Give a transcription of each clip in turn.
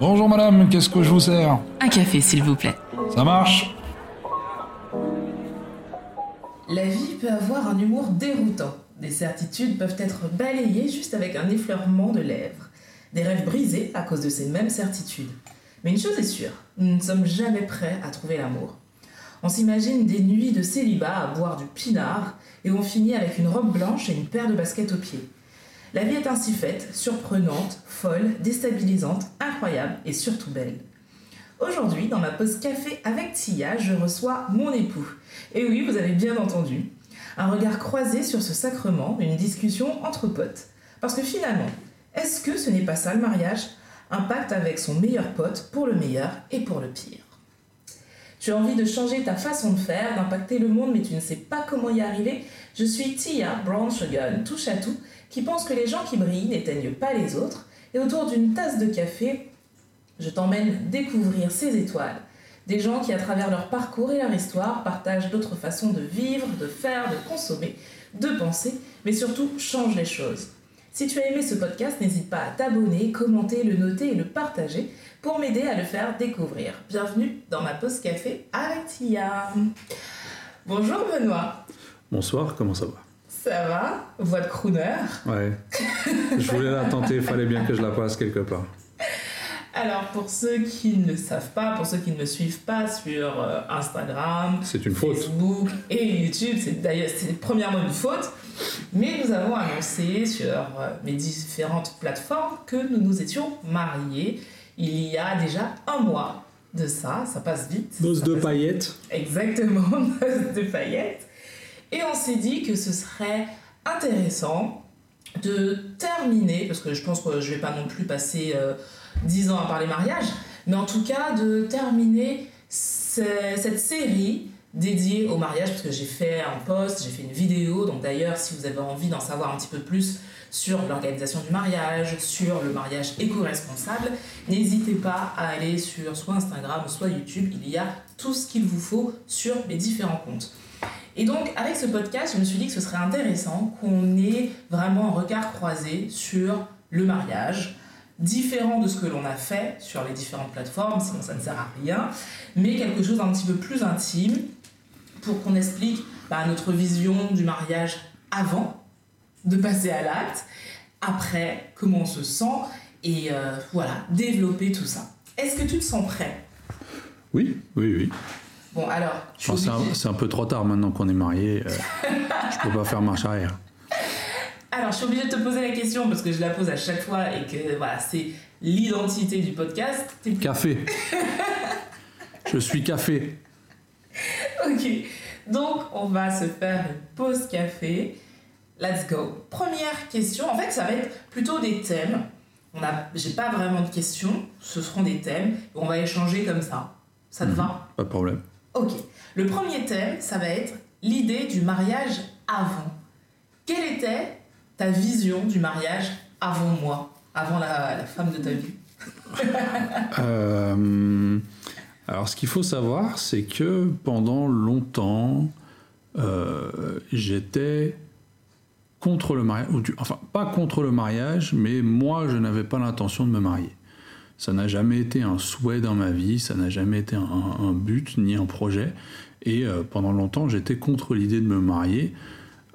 Bonjour madame, qu'est-ce que je vous sers? Un café, s'il vous plaît. Ça marche? La vie peut avoir un humour déroutant. Des certitudes peuvent être balayées juste avec un effleurement de lèvres. Des rêves brisés à cause de ces mêmes certitudes. Mais une chose est sûre, nous ne sommes jamais prêts à trouver l'amour. On s'imagine des nuits de célibat à boire du pinard et on finit avec une robe blanche et une paire de baskets aux pieds. La vie est ainsi faite, surprenante, folle, déstabilisante, incroyable et surtout belle. Aujourd'hui, dans ma pause café avec Tia, je reçois mon époux. Et oui, vous avez bien entendu. Un regard croisé sur ce sacrement, une discussion entre potes. Parce que finalement, est-ce que ce n'est pas ça le mariage? Un pacte avec son meilleur pote pour le meilleur et pour le pire. Tu as envie de changer ta façon de faire, d'impacter le monde, mais tu ne sais pas comment y arriver? Je suis Tia Brown Sugar, touche à tout, qui pense que les gens qui brillent n'éteignent pas les autres. Et autour d'une tasse de café, je t'emmène découvrir ces étoiles. Des gens qui, à travers leur parcours et leur histoire, partagent d'autres façons de vivre, de faire, de consommer, de penser, mais surtout changent les choses. Si tu as aimé ce podcast, n'hésite pas à t'abonner, commenter, le noter et le partager pour m'aider à le faire découvrir. Bienvenue dans ma pause café avec Tia. Bonjour Benoît. Bonsoir, comment ça va? Ça va Voix de crooner Ouais. Je voulais la tenter, il fallait bien que je la passe quelque part. Alors pour ceux qui ne le savent pas, pour ceux qui ne me suivent pas sur euh, Instagram, faute. Facebook et YouTube, c'est d'ailleurs premièrement une faute, mais nous avons annoncé sur euh, mes différentes plateformes que nous nous étions mariés il y a déjà un mois de ça, ça passe vite. Bosse Ça de paillettes. Exactement, noce de paillettes. Et on s'est dit que ce serait intéressant de terminer, parce que je pense que je vais pas non plus passer euh, 10 ans à parler mariage, mais en tout cas de terminer ce- cette série dédiée au mariage, parce que j'ai fait un post, j'ai fait une vidéo, donc d'ailleurs si vous avez envie d'en savoir un petit peu plus sur l'organisation du mariage, sur le mariage éco-responsable, n'hésitez pas à aller sur soit Instagram, soit YouTube, il y a tout ce qu'il vous faut sur mes différents comptes. Et donc, avec ce podcast, je me suis dit que ce serait intéressant qu'on ait vraiment un regard croisé sur le mariage, différent de ce que l'on a fait sur les différentes plateformes, sinon ça ne sert à rien, mais quelque chose d'un petit peu plus intime pour qu'on explique bah, notre vision du mariage avant de passer à l'acte, après comment on se sent, et euh, voilà, développer tout ça. Est-ce que tu te sens prêt? Oui, oui, oui. Bon, alors, c'est, un, peu trop tard maintenant qu'on est mariés. euh, je peux pas faire marche arrière. Alors, je suis obligée de te poser la question parce que je la pose à chaque fois et que voilà, c'est l'identité du podcast. Café. Je suis café. Ok. Donc, on va se faire une pause café. Let's go. Première question. En fait, ça va être plutôt des thèmes. On a, j'ai pas vraiment de questions. Ce seront des thèmes. On va échanger comme ça. Ça te Mhm. va? Pas de problème. Ok. Le premier thème, ça va être l'idée du mariage avant. Quelle était ta vision du mariage avant moi, avant la, femme de ta vie? Euh, alors, ce qu'il faut savoir, c'est que pendant longtemps, euh, j'étais contre le mariage. Enfin, pas contre le mariage, mais moi, je n'avais pas l'intention de me marier. Ça n'a jamais été un souhait dans ma vie, ça n'a jamais été un, but ni un projet. Et euh, pendant longtemps, j'étais contre l'idée de me marier.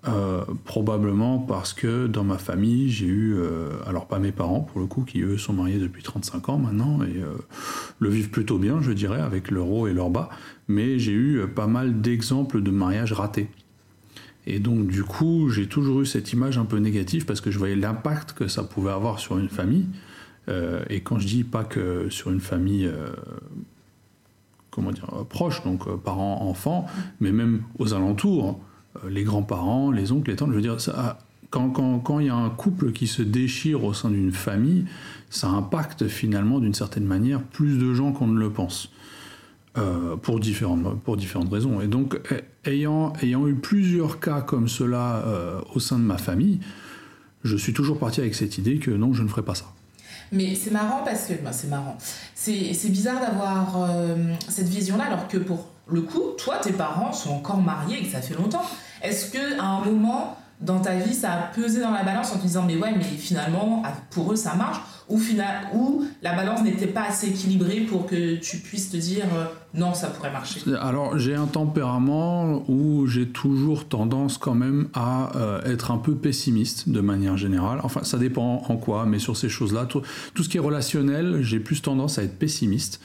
Euh, probablement parce que dans ma famille, j'ai eu, euh, alors pas mes parents pour le coup, qui eux sont mariés depuis 35 ans maintenant et le vivent plutôt bien, je dirais, avec leur haut et leur bas, mais j'ai eu pas mal d'exemples de mariages ratés. Et donc du coup, j'ai toujours eu cette image un peu négative parce que je voyais l'impact que ça pouvait avoir sur une famille. Euh, et quand je dis pas que sur une famille, euh, comment dire, euh, proche, donc parents, enfants, mais même aux alentours, les grands-parents, les oncles, les tantes, je veux dire, ça, quand il y a un couple qui se déchire au sein d'une famille, ça impacte finalement d'une certaine manière plus de gens qu'on ne le pense. Pour, différentes, pour différentes raisons. Et donc, eh, ayant, ayant eu plusieurs cas comme cela au sein de ma famille, je suis toujours parti avec cette idée que non, je ne ferai pas ça. Mais c'est marrant parce que. ben, c'est marrant. C'est bizarre d'avoir euh, cette vision-là alors que pour le coup, toi, tes parents sont encore mariés et que ça fait longtemps. Est-ce que à un moment, dans ta vie, ça a pesé dans la balance en te disant, mais ouais, mais finalement, pour eux, ça marche? Ou, final, la balance n'était pas assez équilibrée pour que tu puisses te dire euh, non, ça pourrait marcher Alors j'ai un tempérament où j'ai toujours tendance quand même à euh, être un peu pessimiste de manière générale. Enfin, ça dépend en quoi, mais sur ces choses-là, tout, ce qui est relationnel, j'ai plus tendance à être pessimiste.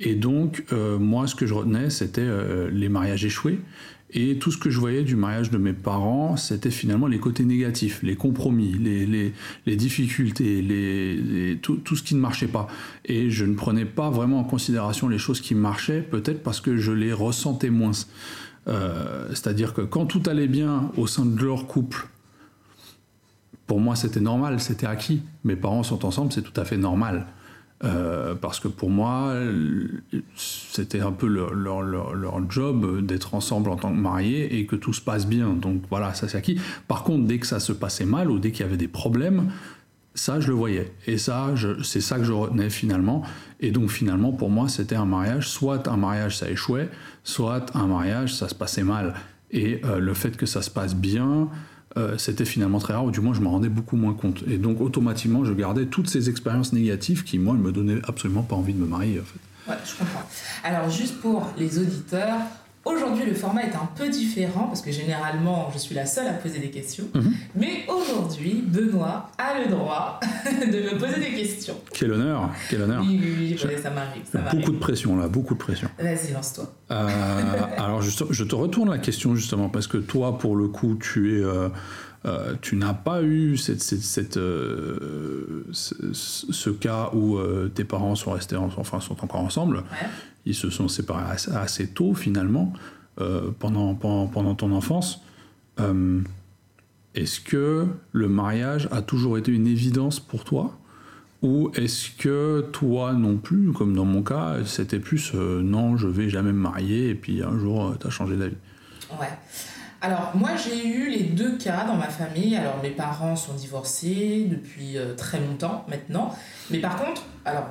Et donc, euh, moi, ce que je retenais, c'était les mariages échoués. Et tout ce que je voyais du mariage de mes parents, c'était finalement les côtés négatifs, les compromis, les, difficultés, tout, ce qui ne marchait pas. Et je ne prenais pas vraiment en considération les choses qui marchaient, peut-être parce que je les ressentais moins. Euh, c'est-à-dire que quand tout allait bien au sein de leur couple, pour moi c'était normal, c'était acquis. Mes parents sont ensemble, c'est tout à fait normal. Euh, parce que pour moi, c'était un peu leur, leur, leur, job d'être ensemble en tant que mariés et que tout se passe bien. Donc voilà, ça c'est acquis. Par contre, dès que ça se passait mal ou dès qu'il y avait des problèmes, ça je le voyais. Et ça, c'est ça que je retenais finalement. Et donc finalement, pour moi, c'était un mariage. Soit un mariage ça échouait, soit un mariage ça se passait mal. Et euh, le fait que ça se passe bien, euh, c'était finalement très rare, ou du moins je m'en rendais beaucoup moins compte. Et donc automatiquement, je gardais toutes ces expériences négatives qui, moi, ne me donnaient absolument pas envie de me marier. En fait. Ouais, je comprends. Alors juste pour les auditeurs, Aujourd'hui, le format est un peu différent parce que généralement, je suis la seule à poser des questions. Mhm. Mais aujourd'hui, Benoît a le droit de me poser des questions. Quel honneur, quel honneur. Oui, oui, oui, ça m'arrive. Beaucoup de pression là, beaucoup de pression. Vas-y, lance-toi. Euh, alors, je te retourne la question justement parce que toi, pour le coup, tu es. Euh, euh, tu n'as pas eu cette, cette, ce, cas où tes parents sont restés, enfin sont encore ensemble. Ouais. Ils se sont séparés assez, tôt finalement, euh, pendant, pendant, ton enfance. Euh, est-ce que le mariage a toujours été une évidence pour toi? Ou est-ce que toi non plus, comme dans mon cas, c'était plus euh, non, je vais jamais me marier et puis un jour tu as changé d'avis? Ouais. Alors moi j'ai eu les deux cas dans ma famille. Alors mes parents sont divorcés depuis très longtemps maintenant. Mais par contre, alors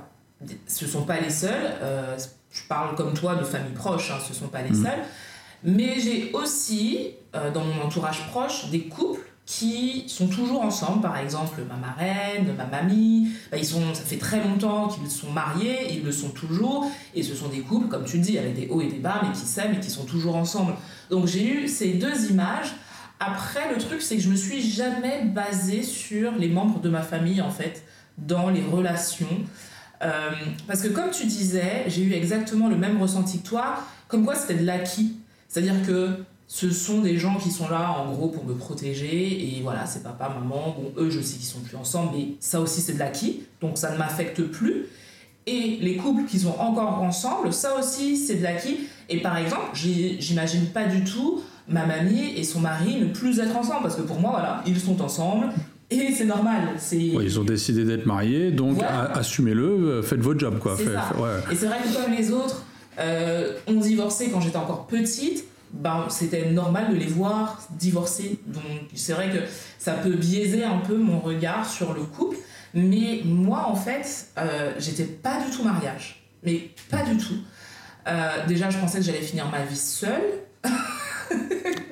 ce sont pas les seuls je parle comme toi de famille proche, hein, ce ne sont pas les mm. seuls. Mais j'ai aussi, euh, dans mon entourage proche, des couples qui sont toujours ensemble, par exemple ma marraine, ma mamie, bah, ils sont, ça fait très longtemps qu'ils sont mariés, ils le sont toujours, et ce sont des couples, comme tu dis, avec des hauts et des bas, mais qui s'aiment et qui sont toujours ensemble. Donc j'ai eu ces deux images. Après, le truc, c'est que je me suis jamais basée sur les membres de ma famille, en fait, dans les relations. Euh, parce que comme tu disais, j'ai eu exactement le même ressenti que toi, comme quoi c'était de l'acquis. C'est-à-dire que ce sont des gens qui sont là en gros pour me protéger et voilà, c'est papa, maman, bon eux je sais qu'ils sont plus ensemble, mais ça aussi c'est de l'acquis, donc ça ne m'affecte plus. Et les couples qui sont encore ensemble, ça aussi c'est de l'acquis. Et par exemple, j'imagine pas du tout ma mamie et son mari ne plus être ensemble parce que pour moi voilà, ils sont ensemble, et c'est normal. ils ont décidé d'être mariés, donc assumez-le, euh, faites votre job. Quoi. Et c'est vrai que comme les autres euh, ont divorcé quand j'étais encore petite, ben, c'était normal de les voir divorcer. Donc c'est vrai que ça peut biaiser un peu mon regard sur le couple. Mais moi, en fait, euh, j'étais pas du tout mariage. Mais pas du tout. Euh, déjà, je pensais que j'allais finir ma vie seule.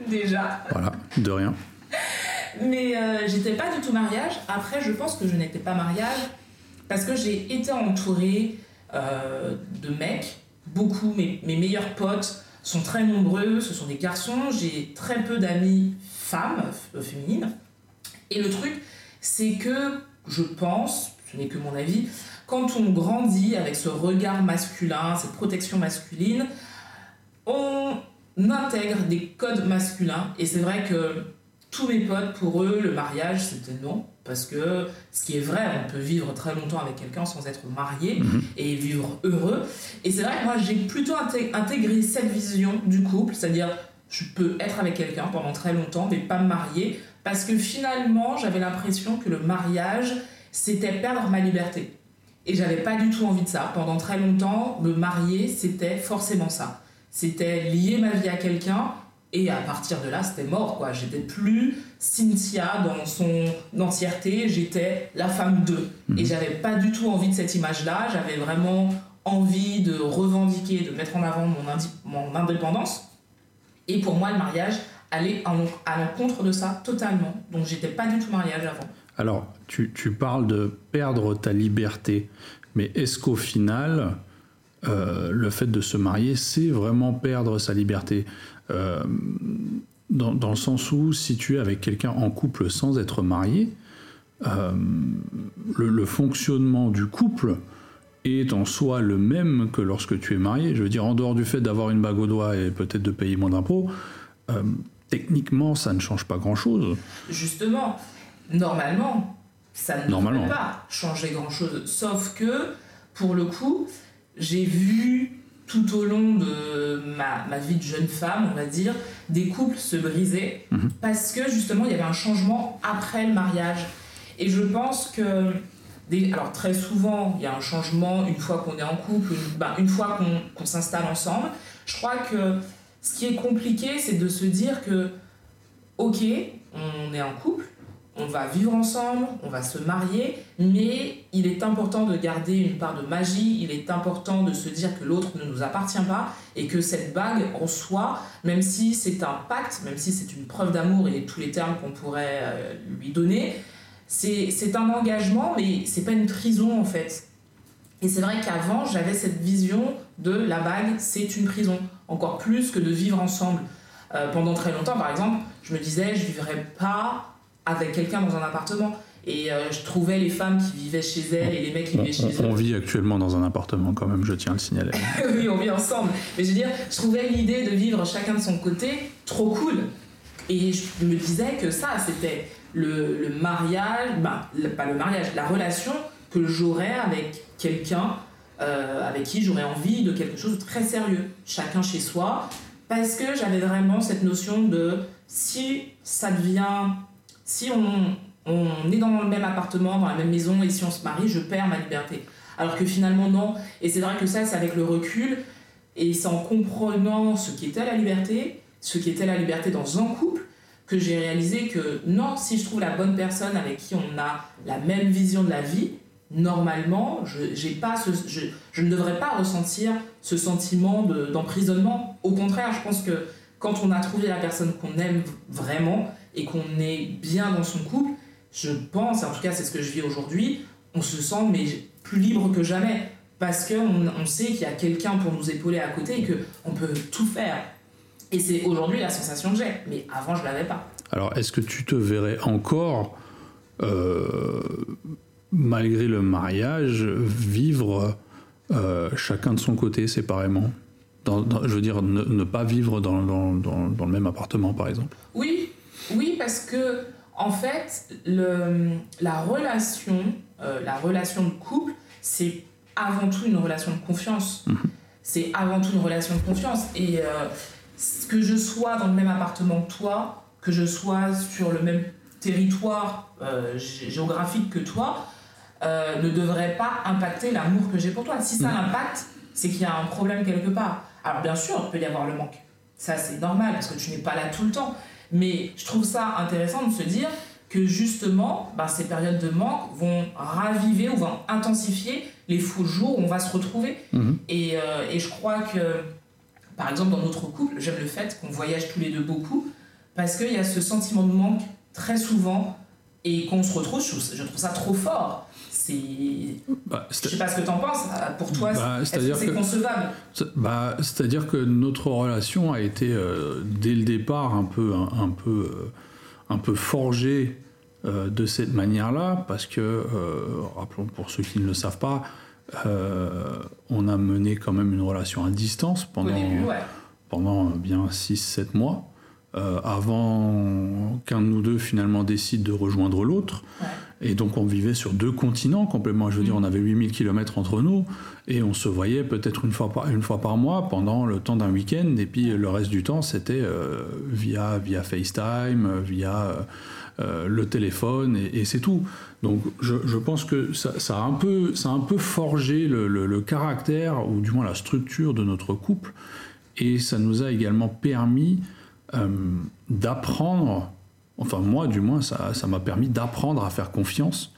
déjà. Voilà, de rien. Mais euh, j'étais pas du tout mariage. Après, je pense que je n'étais pas mariage parce que j'ai été entourée euh, de mecs. Beaucoup, mes, mes meilleurs potes sont très nombreux, ce sont des garçons. J'ai très peu d'amis femmes, euh, féminines. Et le truc, c'est que je pense, ce n'est que mon avis, quand on grandit avec ce regard masculin, cette protection masculine, on intègre des codes masculins. Et c'est vrai que tous mes potes, pour eux, le mariage, c'était non. Parce que ce qui est vrai, on peut vivre très longtemps avec quelqu'un sans être marié mhm. et vivre heureux. Et c'est vrai que moi, j'ai plutôt intégré cette vision du couple, c'est-à-dire je peux être avec quelqu'un pendant très longtemps, mais pas me marier. Parce que finalement, j'avais l'impression que le mariage, c'était perdre ma liberté. Et j'avais pas du tout envie de ça. Pendant très longtemps, me marier, c'était forcément ça. C'était lier ma vie à quelqu'un et à partir de là, c'était mort, quoi. J'étais plus Cynthia dans son entièreté, j'étais la femme d'eux. Et mhm. j'avais pas du tout envie de cette image-là, j'avais vraiment envie de revendiquer, de mettre en avant mon, mon indépendance. Et pour moi, le mariage allait à l'encontre de ça totalement. Donc j'étais pas du tout mariage avant. Alors, tu, tu parles de perdre ta liberté, mais est-ce qu'au final, euh, le fait de se marier, c'est vraiment perdre sa liberté? Euh, dans, dans le sens où, si tu es avec quelqu'un en couple sans être marié, euh, le, le fonctionnement du couple est en soi le même que lorsque tu es marié. Je veux dire, en dehors du fait d'avoir une bague au doigt et peut-être de payer moins d'impôts, euh, techniquement, ça ne change pas grand-chose. Justement, normalement, ça ne Normalement. devrait pas changer grand-chose. Sauf que, pour le coup, j'ai vu tout au long de ma, ma vie de jeune femme, on va dire, des couples se briser Mhm. parce que justement, il y avait un changement après le mariage. Et je pense que, des- alors très souvent, il y a un changement une fois qu'on est en couple, une, ben, une fois qu'on qu'on s'installe ensemble. Je crois que ce qui est compliqué, c'est de se dire que, ok, on est en couple, on va vivre ensemble, on va se marier, mais il est important de garder une part de magie, il est important de se dire que l'autre ne nous appartient pas et que cette bague en soi, même si c'est un pacte, même si c'est une preuve d'amour et tous les termes qu'on pourrait euh, lui donner, c'est un engagement, mais c'est pas une prison en fait. Et c'est vrai qu'avant, j'avais cette vision de la bague, c'est une prison, encore plus que de vivre ensemble. Euh, pendant très longtemps, par exemple, je me disais, je vivrais pas avec quelqu'un dans un appartement. Et euh, je trouvais les femmes qui vivaient chez elles et les mecs qui vivaient chez eux. on vit actuellement dans un appartement quand même, je tiens à le signaler. oui, on vit ensemble. Mais je veux dire, je trouvais l'idée de vivre chacun de son côté trop cool. Et je me disais que ça, c'était le, le mariage, ben, le- pas le mariage, la relation que j'aurais avec quelqu'un euh, avec qui j'aurais envie de quelque chose de très sérieux, chacun chez soi, parce que j'avais vraiment cette notion de si ça devient, si on, on est dans le même appartement, dans la même maison, et si on se marie, je perds ma liberté. Alors que finalement, non. Et c'est vrai que ça, c'est avec le recul, et c'est en comprenant ce qu'était la liberté, ce qu'était la liberté dans un couple, que j'ai réalisé que non, si je trouve la bonne personne avec qui on a la même vision de la vie, normalement, je, pas je, je ne devrais pas ressentir ce sentiment de- d'emprisonnement. Au contraire, je pense que quand on a trouvé la personne qu'on aime vraiment et qu'on est bien dans son couple, je pense, en tout cas c'est ce que je vis aujourd'hui, on se sent mais plus libre que jamais parce qu'on on sait qu'il y a quelqu'un pour nous épauler à côté et qu'on peut tout faire. Et c'est aujourd'hui la sensation que j'ai, mais avant je l'avais pas. Alors, est-ce que tu te verrais encore, euh, malgré le mariage, vivre euh, chacun de son côté séparément? Dans- dans- Je veux dire, ne, ne pas vivre dans, dans- dans- dans le même appartement, par exemple? Oui, oui, parce que en fait, le, la relation, euh, la relation de couple, c'est avant tout une relation de confiance. C'est avant tout une relation de confiance. Et euh, que je sois dans le même appartement que toi, que je sois sur le même territoire euh, gé- géographique que toi, euh, ne devrait pas impacter l'amour que j'ai pour toi. Si ça l'impacte, c'est qu'il y a un problème quelque part. Alors bien sûr, il peut y avoir le manque. Ça, c'est normal parce que tu n'es pas là tout le temps. Mais je trouve ça intéressant de se dire que justement, ben, ces périodes de manque vont raviver ou vont intensifier les faux jours où on va se retrouver. Mhm. Et, euh, et je crois que, par exemple, dans notre couple, j'aime le fait qu'on voyage tous les deux beaucoup parce qu'il y a ce sentiment de manque très souvent et qu'on se retrouve, je trouve, je trouve ça trop fort. C'est... Bah, Je sais pas ce que t'en penses. euh, Pour toi, Bah, c'est que- concevable Bah, c'est-à-dire que notre relation a été euh, dès le départ un peu, un, un peu, euh, un peu forgée euh, de cette manière-là, parce que, rappelons pour ceux qui ne le savent pas, on a mené quand même une relation à distance pendant, début Ouais. pendant bien 6-7 mois, euh, avant qu'un de nous deux finalement décide de rejoindre l'autre. Ouais. Et donc on vivait sur deux continents complètement. Je veux dire, on avait 8000 km entre nous et on se voyait peut-être une fois par, une fois par mois pendant le temps d'un week-end. Et puis le reste du temps, c'était euh, via, via FaceTime, via euh, le téléphone et, et c'est tout. Donc je, je pense que ça, ça a un peu, ça a un peu forgé le, le- le caractère ou du moins la structure de notre couple. Et ça nous a également permis d'apprendre, enfin moi du moins, ça ça m'a permis d'apprendre à faire confiance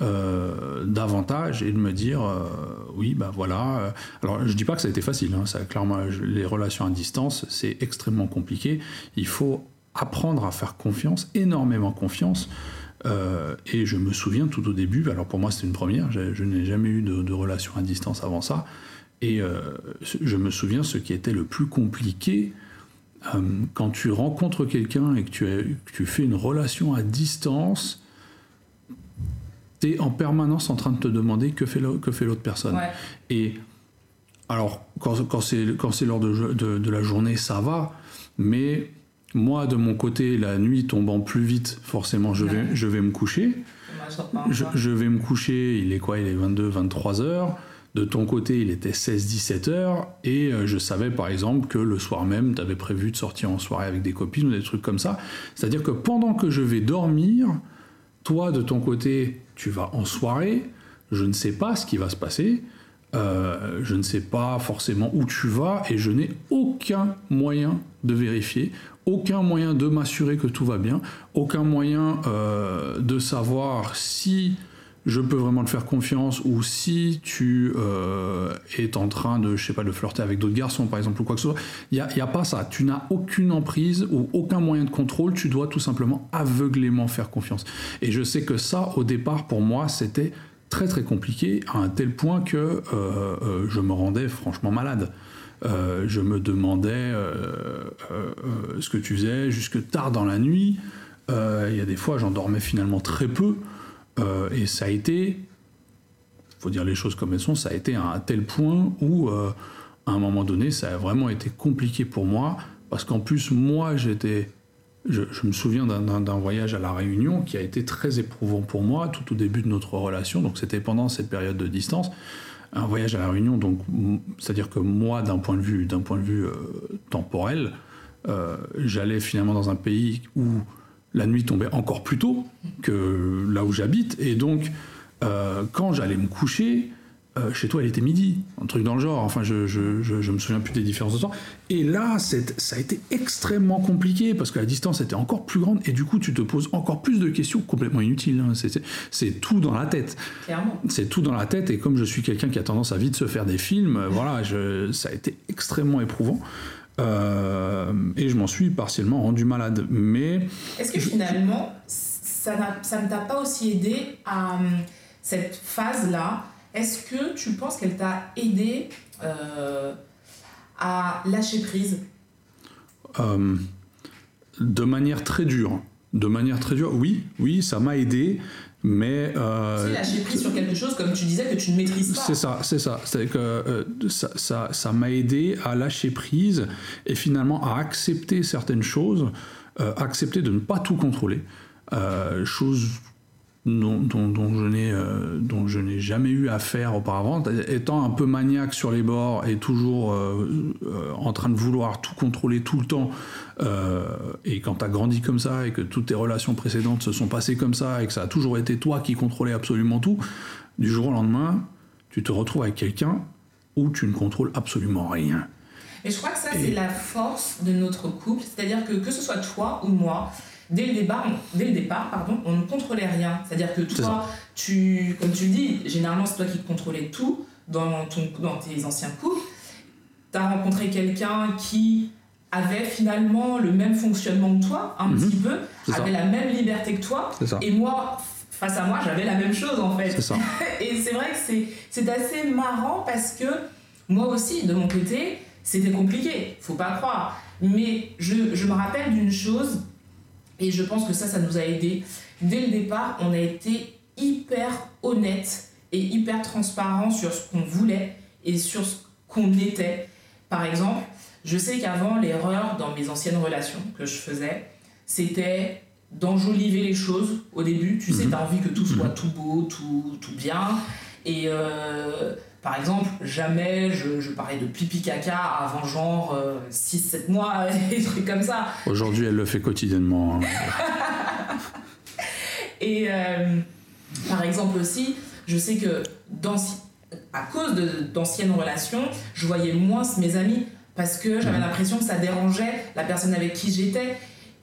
euh, davantage et de me dire, euh, oui, bah voilà. euh, Alors je dis pas que ça a été facile, hein, ça, clairement, les relations à distance, c'est extrêmement compliqué. Il faut apprendre à faire confiance, énormément confiance. Euh, et je me souviens tout au début, alors pour moi c'était une première, je, n'ai jamais eu de, de, relation à distance avant ça, et euh, je me souviens ce qui était le plus compliqué euh, quand tu rencontres quelqu'un et que tu, as, que tu, fais une relation à distance, tu es en permanence en train de te demander que fait l'autre personne. Ouais. Et alors, quand, quand c'est l'heure de, de, de, la journée, ça va, mais moi, de mon côté, la nuit tombant plus vite, forcément, je vais, je vais me coucher. Je, je, vais me coucher, il est quoi? Il est 22, 23 heures. De ton côté, il était 16, 17 heures. Et je savais, par exemple, que le soir même, tu avais prévu de sortir en soirée avec des copines ou des trucs comme ça. C'est-à-dire que pendant que je vais dormir, toi, de ton côté, tu vas en soirée. Je ne sais pas ce qui va se passer. Euh, je ne sais pas forcément où tu vas et je n'ai aucun moyen de vérifier, aucun moyen de m'assurer que tout va bien, aucun moyen euh, de savoir si je peux vraiment te faire confiance ou si tu euh, es en train de, je sais pas, de flirter avec d'autres garçons par exemple ou quoi que ce soit. Il n'y a, a, pas ça. Tu n'as aucune emprise ou aucun moyen de contrôle. Tu dois tout simplement aveuglément faire confiance. Et je sais que ça, au départ, pour moi, c'était très très compliqué à un tel point que euh, euh, je me rendais franchement malade. Je me demandais ce que tu faisais jusque tard dans la nuit. Il y a des fois, j'en dormais finalement très peu. Et ça a été, faut dire les choses comme elles sont, ça a été à un tel point où, à un moment donné, ça a vraiment été compliqué pour moi. Parce qu'en plus, moi, j'étais je, me souviens d'un voyage à La Réunion qui a été très éprouvant pour moi tout au début de notre relation. Donc c'était pendant cette période de distance, un voyage à La Réunion. C'est-à-dire que moi, d'un point de vue, point de vue euh, temporel, euh, j'allais finalement dans un pays où la nuit tombait encore plus tôt que là où j'habite, et donc euh, quand j'allais me coucher, euh, chez toi, il était midi, un truc dans le genre. Enfin, je, je, je, je me souviens plus des différences de temps. Et là, ça a été extrêmement compliqué parce que la distance était encore plus grande et du coup, tu te poses encore plus de questions complètement inutiles. Hein. C'est tout dans la tête. C'est tout dans la tête. Et comme je suis quelqu'un qui a tendance à vite se faire des films, euh, voilà, ça a été extrêmement éprouvant. Euh, et je m'en suis partiellement rendu malade. Mais. Est-ce que finalement, ça, ça ne t'a pas aussi aidé à hum, cette phase-là? Est-ce que tu penses qu'elle t'a aidé euh, à lâcher prise? Euh, De manière très dure. De manière très dure, oui, oui, ça m'a aidé, mais... Euh, lâcher prise sur quelque chose, comme tu disais, que tu ne maîtrises pas. C'est ça, c'est ça. C'est que euh, ça m'a ça, ça aidé à lâcher prise et finalement à accepter certaines choses, euh, accepter de ne pas tout contrôler. Euh, chose dont, dont, dont, je n'ai euh, dont je n'ai jamais eu à faire auparavant, étant un peu maniaque sur les bords et toujours euh, euh, en train de vouloir tout contrôler tout le temps. Euh, et quand tu as grandi comme ça et que toutes tes relations précédentes se sont passées comme ça et que ça a toujours été toi qui contrôlais absolument tout, du jour au lendemain, tu te retrouves avec quelqu'un où tu ne contrôles absolument rien. Et je crois que ça, et... c'est la force de notre couple, c'est-à-dire que que ce soit toi ou moi, dès le départ, on, dès le départ pardon, on ne contrôlait rien. C'est-à-dire que toi, tu, comme tu le dis, généralement c'est toi qui contrôlais tout dans, ton, dans tes anciens couples. Tu as rencontré quelqu'un qui avait finalement le même fonctionnement que toi, un mmh. petit peu, avait ça. la même liberté que toi. Et moi, face à moi, j'avais la même chose en fait. Et c'est vrai que c'est assez marrant parce que moi aussi, de mon côté, c'était compliqué, faut pas croire. Mais je, je me rappelle d'une chose, et je pense que ça, ça nous a aidé. Dès le départ, on a été hyper honnête et hyper transparent sur ce qu'on voulait et sur ce qu'on était. Par exemple, je sais qu'avant, l'erreur dans mes anciennes relations que je faisais, c'était d'enjoliver les choses au début. Tu sais, tu as envie que tout soit tout beau, tout, tout bien. Et euh, par exemple, jamais je, je, parlais de pipi caca avant genre euh, 6-7 mois, des trucs comme ça. Aujourd'hui, elle le fait quotidiennement. Hein. Et euh, par exemple aussi, je sais que dans, à cause d'anciennes relations, je voyais moins mes amis parce que j'avais mmh. l'impression que ça dérangeait la personne avec qui j'étais.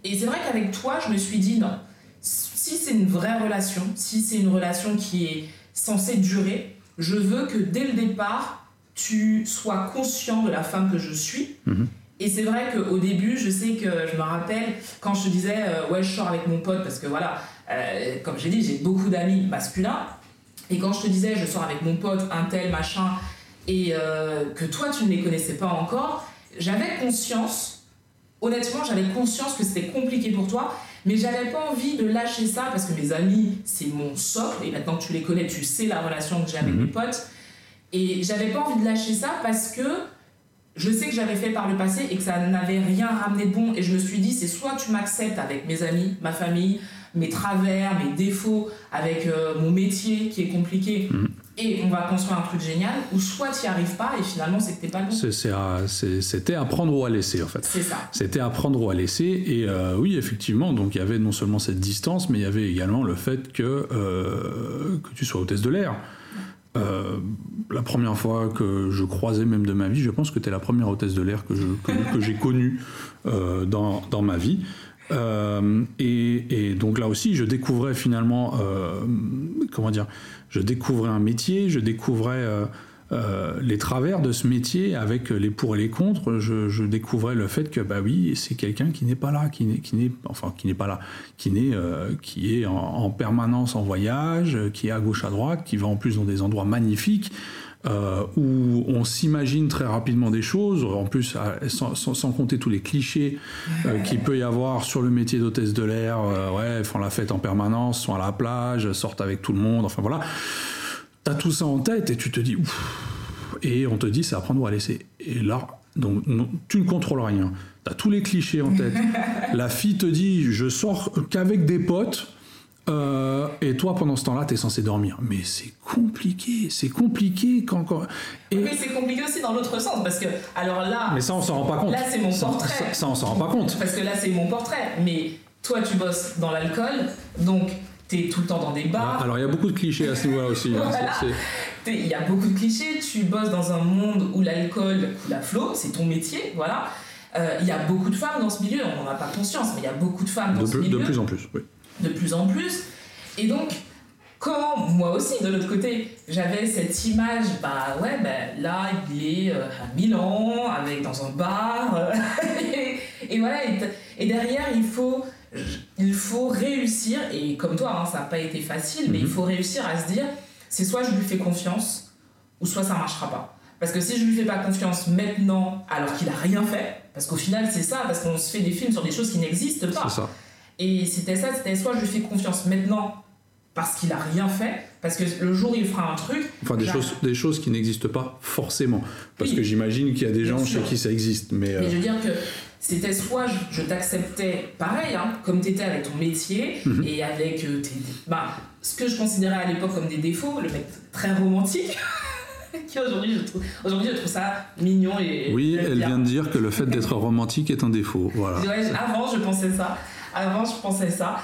Et c'est vrai qu'avec toi, je me suis dit, non, si c'est une vraie relation, si c'est une relation qui est censée durer, je veux que dès le départ, tu sois conscient de la femme que je suis mmh. Et c'est vrai qu'au début, je sais que je me rappelle quand je te disais, euh, ouais, je sors avec mon pote, parce que voilà, euh, comme j'ai dit, j'ai beaucoup d'amis masculins. Et quand je te disais, je sors avec mon pote, un tel, machin, et euh, que toi, tu ne les connaissais pas encore, j'avais conscience, honnêtement, j'avais conscience que c'était compliqué pour toi, mais j'avais pas envie de lâcher ça parce que mes amis, c'est mon socle, et maintenant que tu les connais, tu sais la relation que j'ai avec Mhm. mes potes. Et j'avais pas envie de lâcher ça parce que je sais que j'avais fait par le passé et que ça n'avait rien ramené de bon. Et je me suis dit, c'est soit tu m'acceptes avec mes amis, ma famille, mes travers, mes défauts, avec euh, mon métier qui est compliqué, Mhm. Et on va construire un truc génial, ou soit tu n'y arrives pas et finalement c'est que t'es pas le bon. C'était à prendre ou à laisser en fait. C'est ça. C'était à prendre ou à laisser. Et euh, oui, effectivement, donc il y avait non seulement cette distance, mais il y avait également le fait que, euh, que tu sois hôtesse de l'air. Euh, la première fois que je croisais même de ma vie, je pense que tu es la première hôtesse de l'air que je- que- que j'ai connue dans, dans ma vie. Et, et donc là aussi, je découvrais finalement, comment dire, je découvrais un métier, je découvrais euh, euh, les travers de ce métier avec les pour et les contre. Je, découvrais le fait que bah oui, c'est quelqu'un qui n'est pas là, qui n'est, enfin qui n'est pas là, qui n'est, euh, qui est en, en permanence en voyage, qui est à gauche à droite, qui va en plus dans des endroits magnifiques. Euh, où on s'imagine très rapidement des choses, en plus sans, sans- sans compter tous les clichés euh, qu'il peut y avoir sur le métier d'hôtesse de l'air, euh, ouais, font la fête en permanence, sont à la plage, sortent avec tout le monde, enfin voilà. T'as tout ça en tête et tu te dis, ouf, et on te dit c'est à prendre ou à laisser. Et là, donc, non, tu ne contrôles rien. T'as tous les clichés en tête. la fille te dit, je sors qu'avec des potes. Euh, et toi, pendant ce temps-là, t'es censé dormir. Mais c'est compliqué, c'est compliqué quand. quand- et, Mais c'est compliqué aussi dans l'autre sens parce que, alors là, mais ça, on s'en rend pas compte. Là, c'est mon Ça- portrait. Ça, ça, on s'en rend pas compte. parce que là c'est mon portrait, mais toi tu bosses dans l'alcool, donc t'es tout le temps dans des bars. Alors, il y a beaucoup de clichés à ce niveau-là aussi. hein. Voilà. Il y a beaucoup de clichés, tu bosses dans un monde où l'alcool coule à flot, c'est ton métier, voilà. Euh, Il y a beaucoup de femmes dans ce milieu, on n'en a pas conscience, mais il y a beaucoup de femmes dans de, ce plus, de milieu, plus en plus, oui. De plus en plus. Et donc, quand moi aussi, de l'autre côté, j'avais cette image, bah ouais, bah, là, il est euh, à Milan, avec, dans un bar, euh, et, et voilà, et, derrière, il faut, il faut réussir, et comme toi, hein, ça n'a pas été facile, mais Mhm. il faut réussir à se dire, c'est soit je lui fais confiance, ou soit ça marchera pas. Parce que si je lui fais pas confiance maintenant, alors qu'il a rien fait, parce qu'au final c'est ça, parce qu'on se fait des films sur des choses qui n'existent pas. C'est ça. Et c'était ça, c'était soit je lui fais confiance maintenant parce qu'il a rien fait, parce que le jour où il fera un truc, Enfin, des choses, des choses qui n'existent pas forcément. Parce Oui. que j'imagine qu'il y a des gens sûr. chez qui ça existe. Mais, euh, Mais je veux dire que c'était soit je, je t'acceptais pareil, hein, comme tu étais avec ton métier Mhm. et avec euh, tes, bah, ce que je considérais à l'époque comme des défauts, le mec très romantique, qui aujourd'hui je, trouve, aujourd'hui je trouve ça mignon et. oui, elle bien. vient de dire que le fait d'être romantique est un défaut. Voilà. Ouais, avant, je pensais ça. Avant, je pensais ça.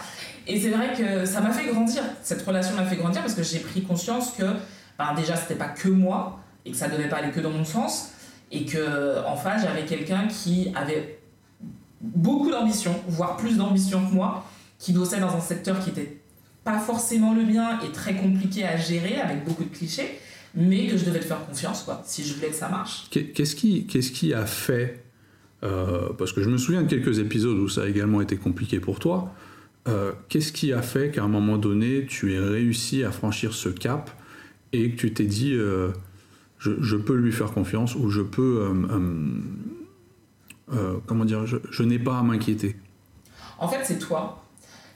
Et c'est vrai que ça m'a fait grandir. Cette relation m'a fait grandir parce que j'ai pris conscience que, ben, déjà, c'était pas que moi et que ça devait pas aller que dans mon sens. Et que, en face, j'avais quelqu'un qui avait beaucoup d'ambition, voire plus d'ambition que moi, qui bossait dans un secteur qui était pas forcément le mien et très compliqué à gérer avec beaucoup de clichés, mais que je devais te faire confiance, quoi, si je voulais que ça marche. Qu'est- Qu'est-ce qui, qu'est-ce qui a fait euh, Parce que je me souviens de quelques épisodes où ça a également été compliqué pour toi. Euh, Qu'est-ce qui a fait qu'à un moment donné, tu aies réussi à franchir ce cap et que tu t'es dit, euh, je, je peux lui faire confiance ou je peux, comment dire, je, je n'ai pas à m'inquiéter? En fait, c'est toi.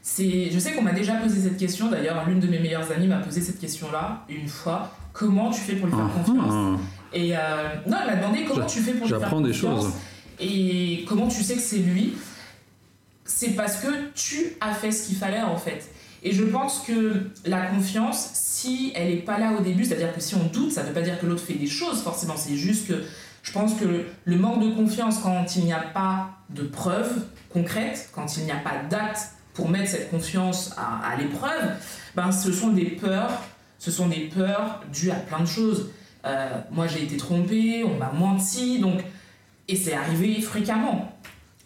C'est, je sais qu'on m'a déjà posé cette question. D'ailleurs, l'une de mes meilleures amies m'a posé cette question-là une fois. Comment tu fais pour lui faire Ah, confiance? Ah. Et euh, non, elle m'a demandé comment tu fais pour lui faire j'apprends des confiance? choses. Et comment tu sais que c'est lui? C'est parce que tu as fait ce qu'il fallait en fait. Et je pense que la confiance, si elle n'est pas là au début, c'est-à-dire que si on doute, ça ne veut pas dire que l'autre fait des choses forcément. C'est juste que je pense que le manque de confiance quand il n'y a pas de preuves concrètes, quand il n'y a pas d'actes pour mettre cette confiance à, l'épreuve, ben ce sont des peurs, ce sont des peurs dues à plein de choses. Euh, moi j'ai été trompée, on m'a menti, donc et c'est arrivé fréquemment.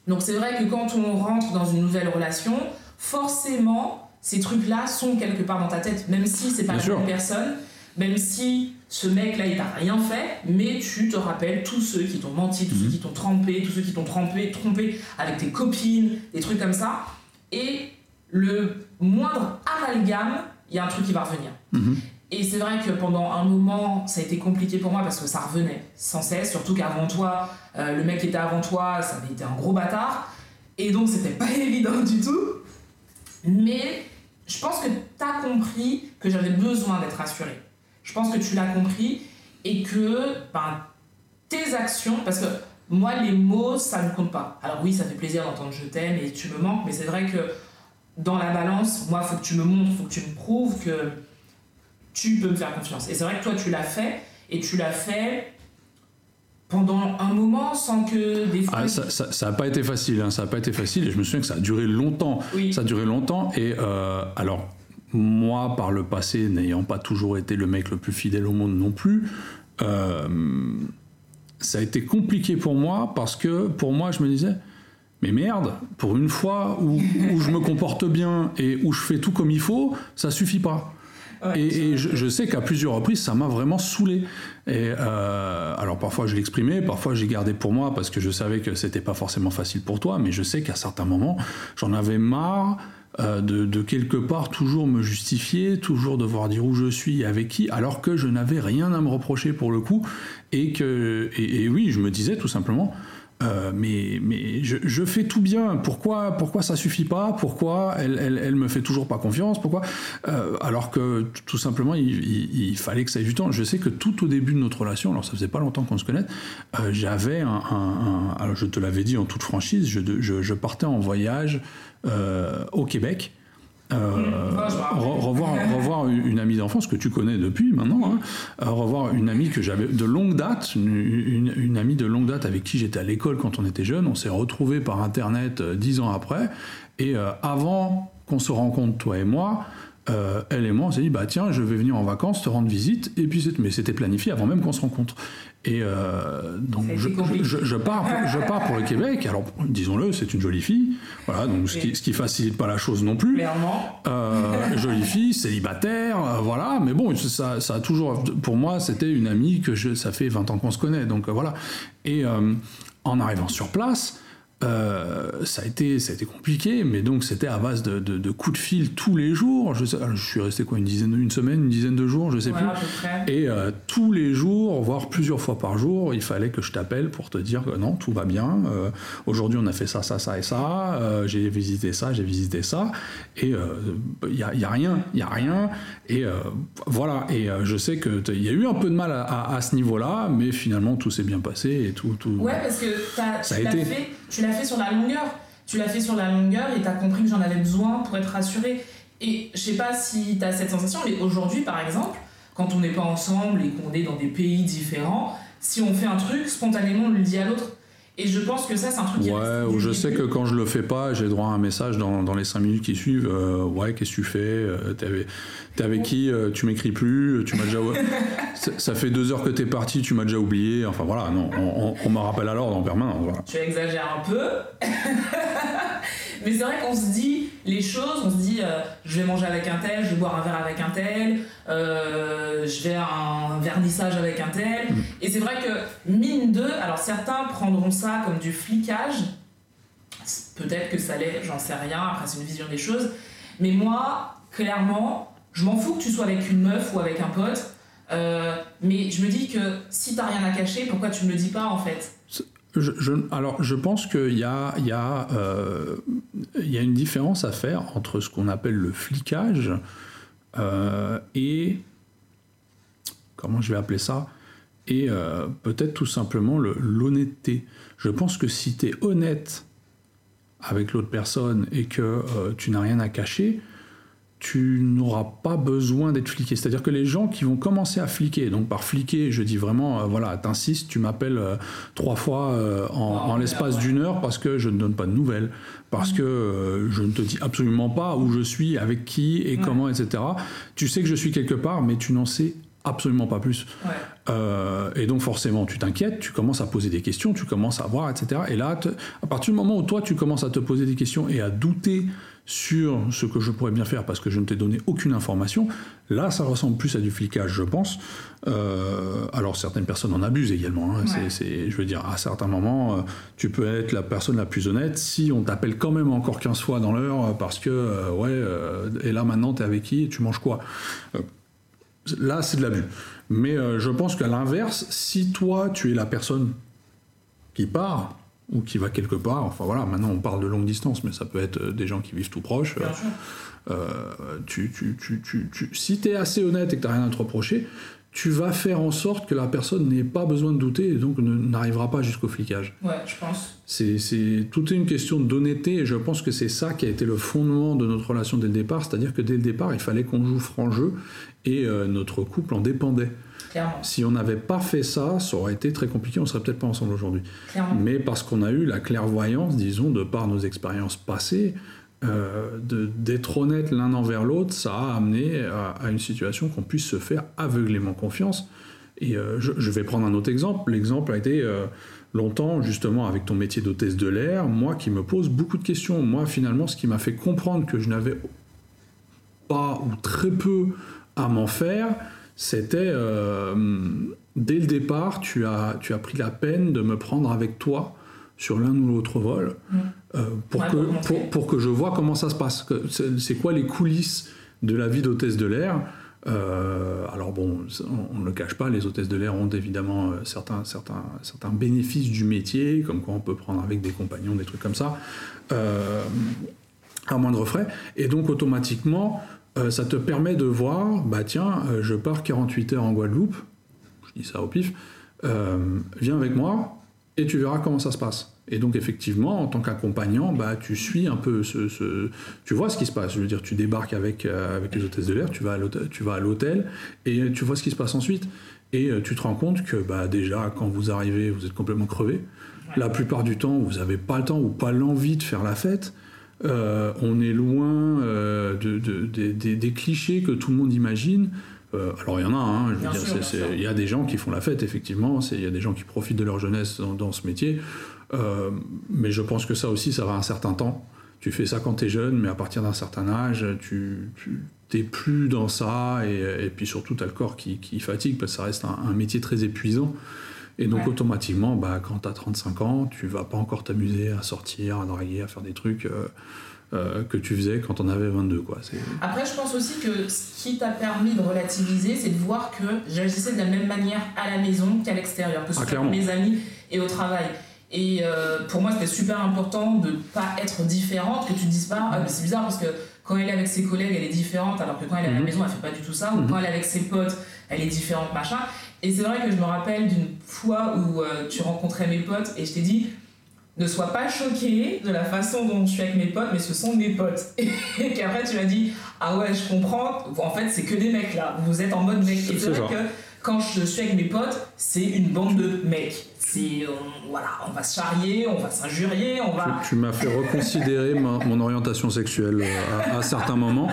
Donc c'est vrai que quand on rentre dans une nouvelle relation, forcément ces trucs-là sont quelque part dans ta tête, même si c'est pas la même personne. Même si ce mec-là, il t'a rien fait, mais tu te rappelles tous ceux qui t'ont menti, tous ceux Mhm. qui t'ont trompé, tous ceux qui t'ont trompé, trompé avec tes copines, des trucs comme ça. Et le moindre amalgame, il y a un truc qui va revenir. Mhm. Et c'est vrai que pendant un moment, ça a été compliqué pour moi parce que ça revenait sans cesse, surtout qu'avant toi, euh, le mec qui était avant toi, ça avait été un gros bâtard. Et donc, c'était pas évident du tout. Mais je pense que tu as compris que j'avais besoin d'être rassurée. Je pense que tu l'as compris et que ben, tes actions, parce que moi, les mots, ça ne compte pas. Alors oui, ça fait plaisir d'entendre je t'aime et tu me manques, mais c'est vrai que dans la balance, moi, faut que tu me montres, faut que tu me prouves que tu peux me faire confiance. Et c'est vrai que toi, tu l'as fait, et tu l'as fait pendant un moment sans que des fois... Ah, ça n'a pas été facile, hein, ça n'a pas été facile, et je me souviens que ça a duré longtemps. Oui. Ça a duré longtemps, et euh, alors, moi, par le passé, n'ayant pas toujours été le mec le plus fidèle au monde non plus, euh, ça a été compliqué pour moi, parce que pour moi, je me disais, mais merde, pour une fois où, où je me comporte bien et où je fais tout comme il faut, ça suffit pas. Et, je, sais qu'à plusieurs reprises, ça m'a vraiment saoulé. Et euh, alors parfois je l'exprimais, parfois j'ai gardé pour moi parce que je savais que c'était pas forcément facile pour toi, mais je sais qu'à certains moments, j'en avais marre euh, de, quelque part toujours me justifier, toujours devoir dire où je suis, avec qui, alors que je n'avais rien à me reprocher pour le coup, et que et oui, je me disais tout simplement. Euh, mais je, fais tout bien. Pourquoi, pourquoi ça suffit pas? Pourquoi elle, elle, elle me fait toujours pas confiance? Pourquoi? Euh, Alors que tout simplement, il, fallait que ça ait du temps. Je sais que tout au début de notre relation, alors ça faisait pas longtemps qu'on se connaît, euh, j'avais un, Alors je te l'avais dit en toute franchise, je, partais en voyage au Québec. Euh, revoir, revoir une amie d'enfance que tu connais depuis maintenant, hein, euh, revoir une amie que j'avais de longue date, une, amie de longue date avec qui j'étais à l'école quand on était jeune. On s'est retrouvés par internet euh, dix ans après, et avant qu'on se rencontre toi et moi, elle et moi, on s'est dit bah tiens, je vais venir en vacances te rendre visite, et puis mais c'était planifié avant même qu'on se rencontre. Et euh, donc je, je- je pars, pour- je pars pour le Québec. Alors disons-le, c'est une jolie fille, voilà, donc ce qui, ce qui facilite pas la chose non plus. Clairement. Euh, jolie fille, célibataire, euh, voilà. Mais bon, ça, ça a toujours, pour moi, c'était une amie que je, ça fait 20 ans qu'on se connaît, donc euh, voilà. Et euh, en arrivant sur place, euh, ça, a été, ça a été compliqué, mais donc c'était à base de, de- de coups de fil tous les jours. Je, sais- suis resté quoi, une dizaine, une semaine, une dizaine de jours, je sais Ouais, plus. Et euh, tous les jours, voire plusieurs fois par jour, il fallait que je t'appelle pour te dire que non, tout va bien. euh, Aujourd'hui, on a fait ça, ça, ça et ça. j'ai visité ça, j'ai visité ça. Et il n'y a, y a rien, il y a rien. Et voilà. Et je sais que il y a eu un peu de mal à, à- à ce niveau-là, mais finalement, tout s'est bien passé et tout. tout Ouais, parce que Ça a été. fait, tu l'as fait sur la longueur. Tu l'as fait sur la longueur et t'as compris que j'en avais besoin pour être rassurée. Et je sais pas si t'as cette sensation, mais aujourd'hui, par exemple, quand on n'est pas ensemble et qu'on est dans des pays différents, si on fait un truc, spontanément, on le dit à l'autre. Et je pense que ça, c'est un truc qui Ouais, ou je sais que quand je le fais pas, j'ai droit à un message dans, dans les 5 minutes qui suivent. euh, ouais, qu'est-ce que tu fais Euh, T'es avec, qui Euh, Tu m'écris plus Tu m'as déjà. ça, ça fait deux heures que t'es parti, tu m'as déjà oublié. Enfin voilà, non, on, on- on me rappelle à l'ordre en permanence. Voilà. Tu exagères un peu. Mais c'est vrai qu'on se dit les choses, on se dit euh, je vais manger avec un tel, je vais boire un verre avec un tel, euh, je vais à un vernissage avec un tel. Mm. Et c'est vrai que mine de, alors certains prendront ça comme du flicage, peut-être que ça l'est, j'en sais rien, après c'est une vision des choses. Mais moi, clairement, je m'en fous que tu sois avec une meuf ou avec un pote. euh, mais je me dis que si t'as rien à cacher, pourquoi tu me le dis pas en fait? Alors, je pense qu'il euh, y a une différence à faire entre ce qu'on appelle le flicage euh, et. Comment je vais appeler ça Et euh, peut-être tout simplement le- l'honnêteté. Je pense que si tu es honnête avec l'autre personne et que tu n'as rien à cacher, tu n'auras pas besoin d'être fliqué. C'est-à-dire que les gens qui vont commencer à fliquer, donc par fliquer, je dis vraiment, euh, voilà, t'insistes, tu m'appelles euh, trois fois euh, en, une l'espace d'une heure parce que je ne donne pas de nouvelles, parce que euh, je ne te dis absolument pas où je suis, avec qui et Ouais. comment, etc. Tu sais que je suis quelque part, mais tu n'en sais absolument pas plus. Ouais. Euh, et donc forcément, tu t'inquiètes, tu commences à poser des questions, tu commences à voir, etc. Et là, te- à partir du moment où toi, tu commences à te poser des questions et à douter sur ce que je pourrais bien faire parce que je ne t'ai donné aucune information, là ça ressemble plus à du flicage, je pense. Euh, alors certaines personnes en abusent également. Hein. C'est, je veux dire, à certains moments, euh, tu peux être la personne la plus honnête si on t'appelle quand même encore 15 fois dans l'heure parce que, euh, ouais, et là maintenant t'es avec qui et tu manges quoi? Là c'est de l'abus. Mais je pense qu'à l'inverse, si toi tu es la personne qui part, ou qui va quelque part. Enfin voilà, maintenant on parle de longue distance, mais ça peut être des gens qui vivent tout proche. Euh, tu, tu, tu, si tu es assez honnête et que tu n'as rien à te reprocher, tu vas faire en sorte que la personne n'ait pas besoin de douter et donc n'arrivera pas jusqu'au flicage. Ouais, je pense. C'est, c'est tout est une question d'honnêteté et je pense que c'est ça qui a été le fondement de notre relation dès le départ, c'est-à-dire que dès le départ, il fallait qu'on joue franc jeu et euh, notre couple en dépendait. Si on n'avait pas fait ça, ça aurait été très compliqué, on serait peut-être pas ensemble aujourd'hui. Mais parce qu'on a eu la clairvoyance, disons, de par nos expériences passées, euh, d'être honnête l'un envers l'autre, ça a amené à, une situation qu'on puisse se faire aveuglément confiance. Et euh, je, vais prendre un autre exemple. L'exemple a été euh, longtemps, justement, avec ton métier d'hôtesse de l'air, moi qui me pose beaucoup de questions. Moi, finalement, ce qui m'a fait comprendre que je n'avais pas ou très peu à m'en faire, c'était euh, dès le départ, tu as, tu as pris la peine de me prendre avec toi sur l'un ou l'autre vol mm. euh, pour, que, pour, que je vois comment ça se passe. C'est quoi les coulisses de la vie d'hôtesse de l'air? Euh, alors bon, on ne le cache pas, les hôtesses de l'air ont évidemment certains, certains, certains bénéfices du métier, comme quoi on peut prendre avec des compagnons, des trucs comme ça, à moindre frais. Et donc automatiquement, euh, ça te permet de voir, bah tiens, euh, je pars 48 heures en Guadeloupe, je dis ça au pif, euh, viens avec moi et tu verras comment ça se passe. Et donc effectivement, en tant qu'accompagnant, bah, tu suis un peu ce, Tu vois ce qui se passe. Je veux dire, tu débarques avec, avec les hôtesses de l'air, tu vas à l'hôtel et tu vois ce qui se passe ensuite. Et tu te rends compte que bah, déjà, quand vous arrivez, vous êtes complètement crevé. La plupart du temps, vous n'avez pas le temps ou pas l'envie de faire la fête. Euh, on est loin euh, des clichés que tout le monde imagine. Euh, alors il y en a, hein, il y a des gens qui font la fête, effectivement, il y a des gens qui profitent de leur jeunesse dans, ce métier, mais je pense que ça aussi, ça va un certain temps. Tu fais ça quand tu es jeune, mais à partir d'un certain âge, tu, n'es plus dans ça, et, puis surtout, tu as le corps qui, fatigue, parce que ça reste un métier très épuisant. Et donc automatiquement, bah, quand tu as 35 ans, tu vas pas encore t'amuser à sortir, à draguer, à faire des trucs euh, euh, que tu faisais quand on avait 22. Quoi. Après, je pense aussi que ce qui t'a permis de relativiser, c'est de voir que j'agissais de la même manière à la maison qu'à l'extérieur, que ce ah, soit avec mes amis et au travail. Et euh, pour moi, c'était super important de ne pas être différente, que tu te dises pas, ah, c'est bizarre parce que quand elle est avec ses collègues, elle est différente, alors que quand elle est à la mhm. maison, elle fait pas du tout ça, ou mhm. quand elle est avec ses potes, elle est différente, machin. Et c'est vrai que je me rappelle d'une fois où euh, tu rencontrais mes potes et je t'ai dit ne sois pas choqué de la façon dont je suis avec mes potes, mais ce sont mes potes. Et qu'après tu m'as dit ah ouais, je comprends, en fait c'est que des mecs là, vous êtes en mode mec. Et c'est vrai que quand je suis avec mes potes, c'est une bande de mecs. C'est, voilà, on va se charrier, on va s'injurier, on va. Tu, m'as fait reconsidérer mon orientation sexuelle euh, à, à certains moments.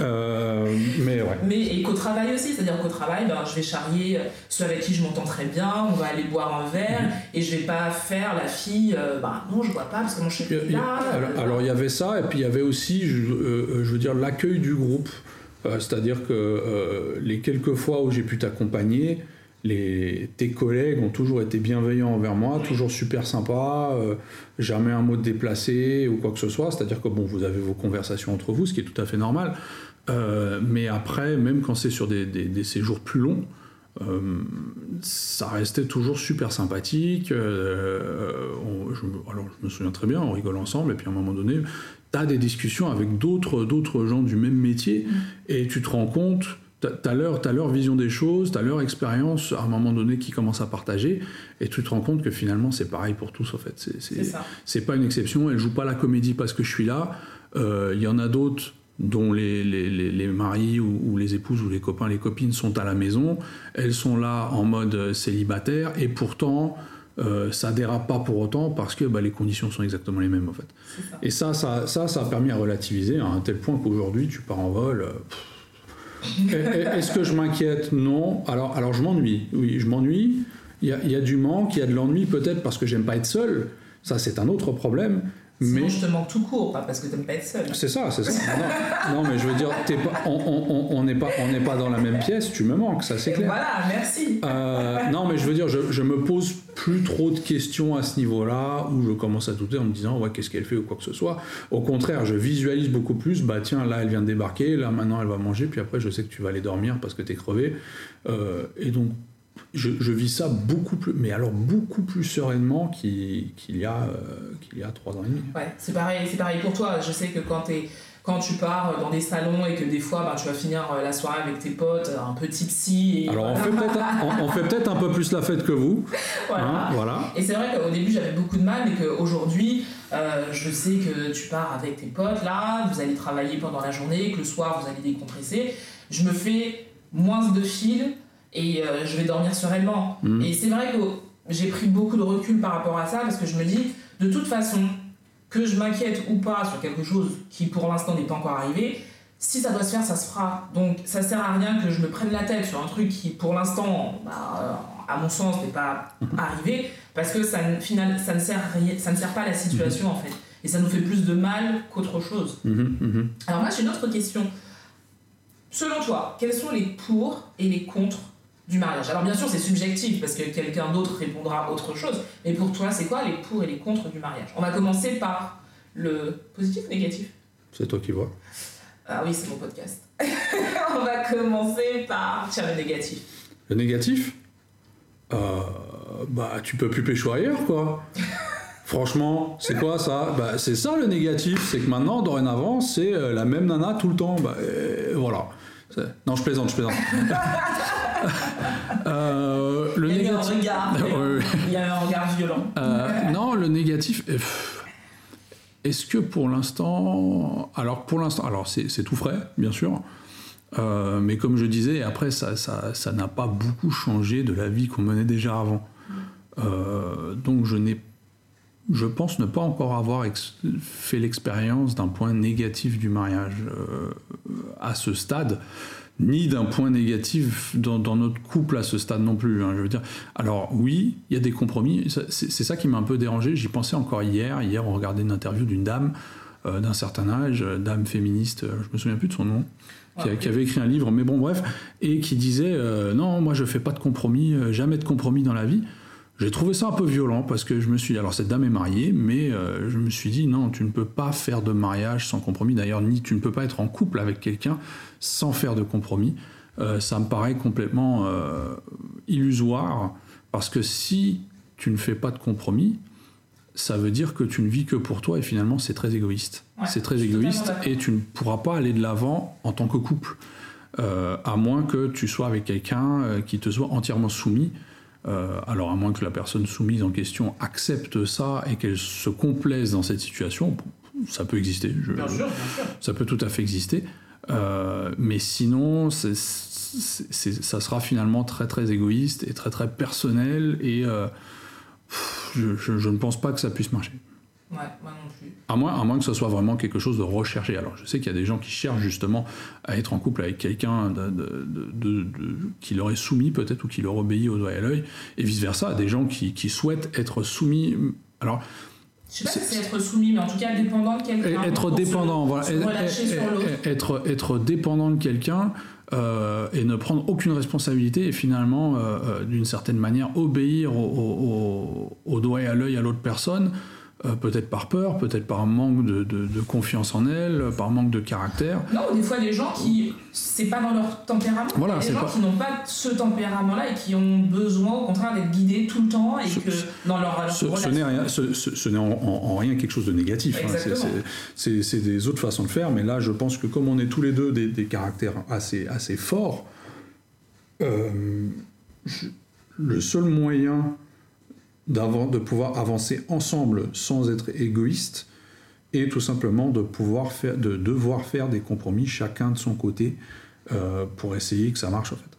Euh, mais ouais. Mais et qu'au travail aussi, c'est-à-dire qu'au travail, ben, je vais charrier ceux avec qui je m'entends très bien, on va aller boire un verre, mhm. et je vais pas faire la fille, euh, ben non, je vois pas parce que mon chef est là. Alors il y avait ça, et puis il y avait aussi, je, euh, je veux dire, l'accueil du groupe. C'est-à-dire que les quelques fois où j'ai pu t'accompagner, les, tes collègues ont toujours été bienveillants envers moi, toujours super sympas, euh, jamais un mot de déplacé ou quoi que ce soit. C'est-à-dire que bon, vous avez vos conversations entre vous, ce qui est tout à fait normal. Euh, mais après, même quand c'est sur des, séjours plus longs, euh, ça restait toujours super sympathique. je, alors, je me souviens très bien, on rigole ensemble, et puis à un moment donné, tu as des discussions avec d'autres gens du même métier, mmh. et tu te rends compte tu as, leur, vision des choses, tu as leur expérience à un moment donné qui commence à partager, et tu te rends compte que finalement c'est pareil pour tous en fait. C'est pas une exception, elle joue pas la comédie parce que je suis là. Euh, il y en a d'autres dont les, les, les, maris ou, les épouses ou les copains, les copines sont à la maison, elles sont là en mode célibataire, et pourtant euh, ça dérape pas pour autant parce que bah, les conditions sont exactement les mêmes en fait. Et ça ça, ça, ça, a permis à relativiser à un tel point qu'aujourd'hui tu pars en vol. Euh, est-ce que je m'inquiète? Non. Alors, alors je m'ennuie. Oui, je m'ennuie. Il y, a, du manque, il y a de l'ennui peut-être parce que j'aime pas être seul. Ça, c'est un autre problème. Sinon, Mais- je te manque tout court, pas parce que t'aimes pas être seul. C'est ça, c'est ça. Non, non, mais je veux dire, t'es pas, on- on on- on n'est pas, on n'est pas dans la même pièce, tu me manques, ça c'est clair. Voilà, merci. Euh, non, mais je veux dire, je, je me pose plus trop de questions à ce niveau-là où je commence à douter en me disant, ouais, qu'est-ce qu'elle fait ou quoi que ce soit. Au contraire, je visualise beaucoup plus, bah tiens, là, elle vient de débarquer, là, maintenant, elle va manger, puis après, je sais que tu vas aller dormir parce que t'es crevé. Euh, et donc, je, je vis ça beaucoup plus, mais alors beaucoup plus sereinement qu'il y, a, euh, qu'il y a trois ans et demi. Ouais, c'est pareil, c'est pareil pour toi. Je sais que quand, t'es- quand tu pars dans des salons et que des fois bah, tu vas finir euh, la soirée avec tes potes, un peu tipsy. Et Alors, on voilà. fait peut-être un, on- on fait peut-être un peu plus la fête que vous. Voilà. hein, voilà. Et c'est vrai qu'au début j'avais beaucoup de mal, mais qu'aujourd'hui euh, je sais que tu pars avec tes potes là, vous allez travailler pendant la journée, que le soir vous allez décompresser. Je me fais moins de fil et euh, je vais dormir sereinement. Mhm. Et c'est vrai que j'ai pris beaucoup de recul par rapport à ça parce que je me dis, de toute façon, que je m'inquiète ou pas sur quelque chose qui pour l'instant n'est pas encore arrivé, si ça doit se faire, ça se fera. Donc ça sert à rien que je me prenne la tête sur un truc qui pour l'instant, bah, euh, à mon sens, n'est pas arrivé, parce que ça, ne- final, ça, ne sert ça ne sert pas à la situation en fait. Et ça nous fait plus de mal qu'autre chose. Mhm, mhm. Alors moi j'ai une autre question. Selon toi, quels sont les pour et les contre du mariage Alors bien sûr c'est subjectif parce que quelqu'un d'autre répondra autre chose, mais pour toi c'est quoi les pour et les contre du mariage? On va commencer par le positif ou négatif? C'est toi qui vois. Ah oui c'est mon podcast. On va commencer par tiens, le négatif. Le négatif? Euh, Bah, tu peux plus pécho ailleurs, quoi. Franchement, c'est quoi ça? Bah, c'est ça le négatif, c'est que maintenant, dorénavant, c'est euh, la même nana tout le temps. Bah, euh, voilà. C'est- Non, je plaisante, je plaisante. Euh, le Il y a eu un négatif. regard, Ouais, ouais. il y a eu un regard violent. Euh, non, le négatif. euh, pff, Est-ce que pour l'instant, alors pour l'instant, alors c'est tout frais, bien sûr, euh, mais comme je disais, après ça, ça, ça n'a pas beaucoup changé de la vie qu'on menait déjà avant. Euh, donc je n'ai, je pense ne pas encore avoir fait l'expérience d'un point négatif du mariage euh, à ce stade ni d'un point négatif dans, dans notre couple à ce stade non plus. hein, je veux dire, alors oui, il y a des compromis. C'est ça qui m'a un peu dérangé. J'y pensais encore hier. Hier, on regardait une interview d'une dame euh, d'un certain âge, euh, dame féministe. je me souviens plus de son nom. Qui, avait écrit un livre, mais bon, bref, et qui disait euh, non, moi je fais pas de compromis, jamais de compromis dans la vie. J'ai trouvé ça un peu violent parce que je me suis dit, alors cette dame est mariée, mais euh, je me suis dit, non, tu ne peux pas faire de mariage sans compromis. D'ailleurs, ni tu ne peux pas être en couple avec quelqu'un sans faire de compromis. Euh, ça me paraît complètement euh, illusoire parce que si tu ne fais pas de compromis, ça veut dire que tu ne vis que pour toi et finalement c'est très égoïste. Ouais, c'est très égoïste et tu ne pourras pas aller de l'avant en tant que couple. À moins que tu sois avec quelqu'un qui te soit entièrement soumis. Euh, alors à moins que la personne soumise en question accepte ça et qu'elle se complaise dans cette situation, ça peut exister. je- Bien sûr, bien sûr. ça peut tout à fait exister. Euh, mais sinon, ça sera finalement très très égoïste et très très personnel et euh, pff, je, je- je ne pense pas que ça puisse marcher. Ouais, moi non plus. À moins, à moins que ce soit vraiment quelque chose de recherché. Alors je sais qu'il y a des gens qui cherchent justement à être en couple avec quelqu'un de- de- de- de- de- qui leur est soumis peut-être ou qui leur obéit au doigt et à l'œil, et vice-versa, des gens qui, qui souhaitent être soumis. Alors Je sais pas si c'est être soumis, mais en tout cas dépendant de quelqu'un. Être se- dépendant, voilà. se être, être dépendant de quelqu'un euh, et ne prendre aucune responsabilité et finalement, euh, euh, d'une certaine manière, obéir au, au- au- au doigt et à l'œil à l'autre personne, peut-être par peur, peut-être par manque de, de- de confiance en elle, par manque de caractère. Non, des fois des gens qui, c'est pas dans leur tempérament. Voilà, des gens pas- qui n'ont pas ce tempérament-là et qui ont besoin au contraire d'être guidés tout le temps et Ce- que dans leur, leur Ce, n'est rien- ce- ce- ce n'est en, en- en rien quelque chose de négatif. hein. C'est- des autres façons de faire, mais là, je pense que comme on est tous les deux des, des caractères assez, assez forts, euh, je- le seul moyen de pouvoir avancer ensemble sans être égoïste est tout simplement de pouvoir faire, de devoir faire des compromis chacun de son côté euh, pour essayer que ça marche en fait.